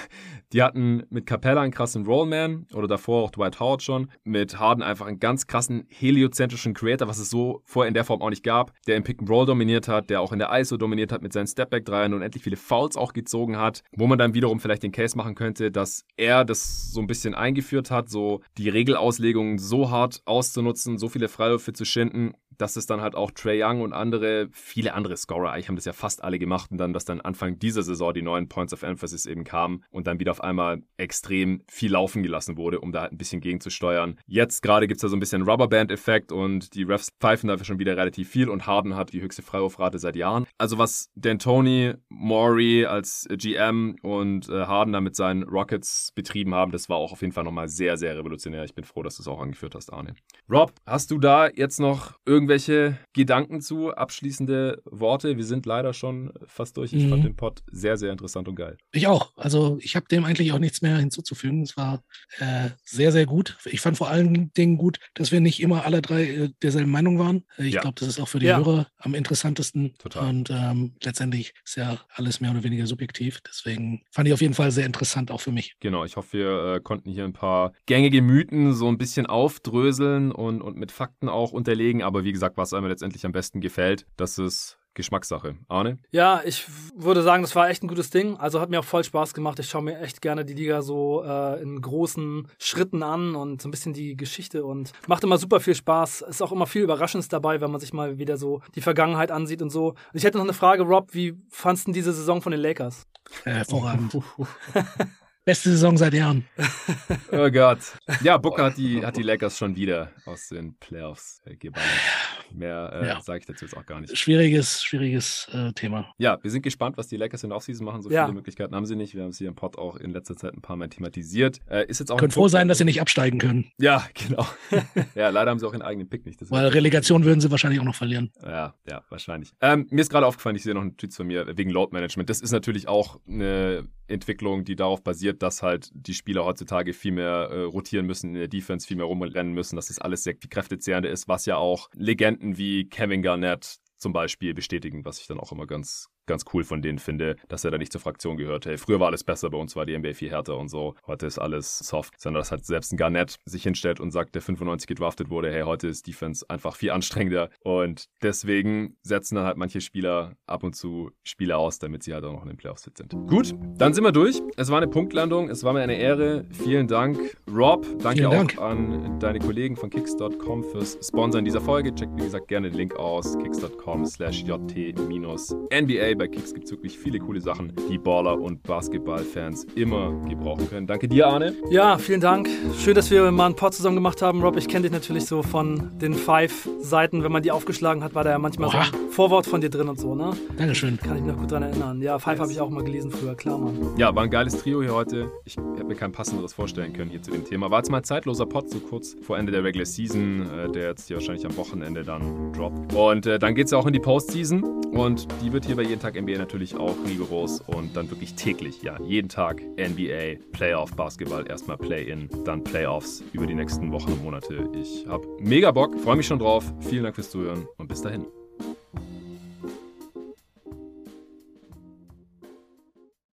die hatten mit Capella einen krassen Rollman oder davor auch Dwight Howard schon. Mit Harden einfach einen ganz krassen heliozentrischen Creator, was es so vorher in der Form auch nicht gab, der im Pick and Roll dominiert hat, der auch in der ISO dominiert hat mit seinen Stepback-Dreiern und endlich viele Fouls auch gezogen hat, wo man dann wiederum vielleicht den Case machen könnte, dass er das so ein bisschen eingeführt hat, so die Regelauslegungen so hart auszunutzen, so viele Freiwürfe zu schinden, dass es dann halt auch Trey Young und andere, viele andere Scorer, eigentlich haben das ja fast alle gemacht und dann, dass dann Anfang dieser Saison die neuen Points of Emphasis eben kamen und dann wieder auf einmal extrem viel laufen gelassen wurde, um da halt ein bisschen gegenzusteuern. Jetzt gerade gibt es da so ein bisschen Rubberband-Effekt und die Refs pfeifen dafür schon wieder relativ viel und Harden hat die höchste Freiwurfrate seit Jahren. Also was D'Antoni, Maury als GM und äh, Harden da mit seinen Rockets betrieben haben, das war auch auf jeden Fall nochmal sehr, sehr revolutionär. Ich bin froh, dass du es auch angeführt hast, Arne. Rob, hast du da jetzt noch irgendwelche irgendwelche Gedanken zu, abschließende Worte? Wir sind leider schon fast durch. Ich mhm. fand den Pod sehr, sehr interessant und geil. Ich auch. Also ich habe dem eigentlich auch nichts mehr hinzuzufügen. Es war äh, sehr, sehr gut. Ich fand vor allen Dingen gut, dass wir nicht immer alle drei äh, derselben Meinung waren. Äh, ich ja. glaube, das ist auch für die ja. Hörer am interessantesten. Total. Und ähm, letztendlich ist ja alles mehr oder weniger subjektiv. Deswegen fand ich auf jeden Fall sehr interessant, auch für mich. Genau, ich hoffe, wir äh, konnten hier ein paar gängige Mythen so ein bisschen aufdröseln und, und mit Fakten auch unterlegen. Aber wie gesagt, gesagt, was einem letztendlich am besten gefällt. Das ist Geschmackssache. Arne? Ja, ich würde sagen, das war echt ein gutes Ding. Also hat mir auch voll Spaß gemacht. Ich schaue mir echt gerne die Liga so äh, in großen Schritten an und so ein bisschen die Geschichte und macht immer super viel Spaß. Ist auch immer viel Überraschendes dabei, wenn man sich mal wieder so die Vergangenheit ansieht und so. Ich hätte noch eine Frage, Rob, wie fandst du diese Saison von den Lakers? Hervorragend. Beste Saison seit Jahren. oh Gott. Ja, Booker hat die, hat die Lakers schon wieder aus den Playoffs äh, geballert. Mehr äh, ja. sage ich dazu jetzt auch gar nicht. Schwieriges, schwieriges äh, Thema. Ja, wir sind gespannt, was die Lakers in der Offseason machen. So ja. viele Möglichkeiten haben sie nicht. Wir haben es hier im Pod auch in letzter Zeit ein paar Mal thematisiert. Äh, ist jetzt auch Können froh sein, dass sie nicht absteigen können. Ja, genau. ja, leider haben sie auch ihren eigenen Pick nicht. Das Weil Relegation würden sie wahrscheinlich auch noch verlieren. Ja, ja, wahrscheinlich. Ähm, mir ist gerade aufgefallen, ich sehe noch einen Tweet von mir wegen Load Management. Das ist natürlich auch eine Entwicklung, die darauf basiert, dass halt die Spieler heutzutage viel mehr äh, rotieren müssen in der Defense, viel mehr rumrennen müssen, dass das alles sehr viel kräftezehrender ist, was ja auch Legenden wie Kevin Garnett zum Beispiel bestätigen, was ich dann auch immer ganz, ganz cool von denen finde, dass er da nicht zur Fraktion gehört. Hey, früher war alles besser, bei uns war die NBA viel härter und so. Heute ist alles soft. Sondern dass halt selbst ein Garnett sich hinstellt und sagt, der 95 gedraftet wurde, hey, heute ist Defense einfach viel anstrengender. Und deswegen setzen dann halt manche Spieler ab und zu Spiele aus, damit sie halt auch noch in den Playoffs fit sind. Gut, dann sind wir durch. Es war eine Punktlandung. Es war mir eine Ehre. Vielen Dank, Rob. Danke Vielen auch Dank. an deine Kollegen von Kicks.com fürs Sponsern dieser Folge. Checkt, wie gesagt, gerne den Link aus. Kicks.com slash jt-nba bei Kicks gibt es wirklich viele coole Sachen, die Baller und Basketballfans immer gebrauchen können. Danke dir, Arne. Ja, vielen Dank. Schön, dass wir mal ein Pod zusammen gemacht haben. Rob, ich kenne dich natürlich so von den Five-Seiten. Wenn man die aufgeschlagen hat, war da ja manchmal Oha. so ein Vorwort von dir drin und so, ne? Dankeschön. Kann ich mich noch gut dran erinnern. Ja, Five habe ich auch mal gelesen früher, klar, Mann. Ja, war ein geiles Trio hier heute. Ich hätte mir kein passenderes vorstellen können hier zu dem Thema. War jetzt mal ein zeitloser Pod, so kurz vor Ende der Regular Season, äh, der jetzt hier wahrscheinlich am Wochenende dann droppt. Und äh, dann geht es ja auch in die Postseason und die wird hier bei jeden Tag NBA natürlich auch rigoros und dann wirklich täglich, ja, jeden Tag NBA, Playoff, Basketball, erstmal Play-In, dann Playoffs über die nächsten Wochen und Monate. Ich habe mega Bock, freue mich schon drauf. Vielen Dank fürs Zuhören und bis dahin.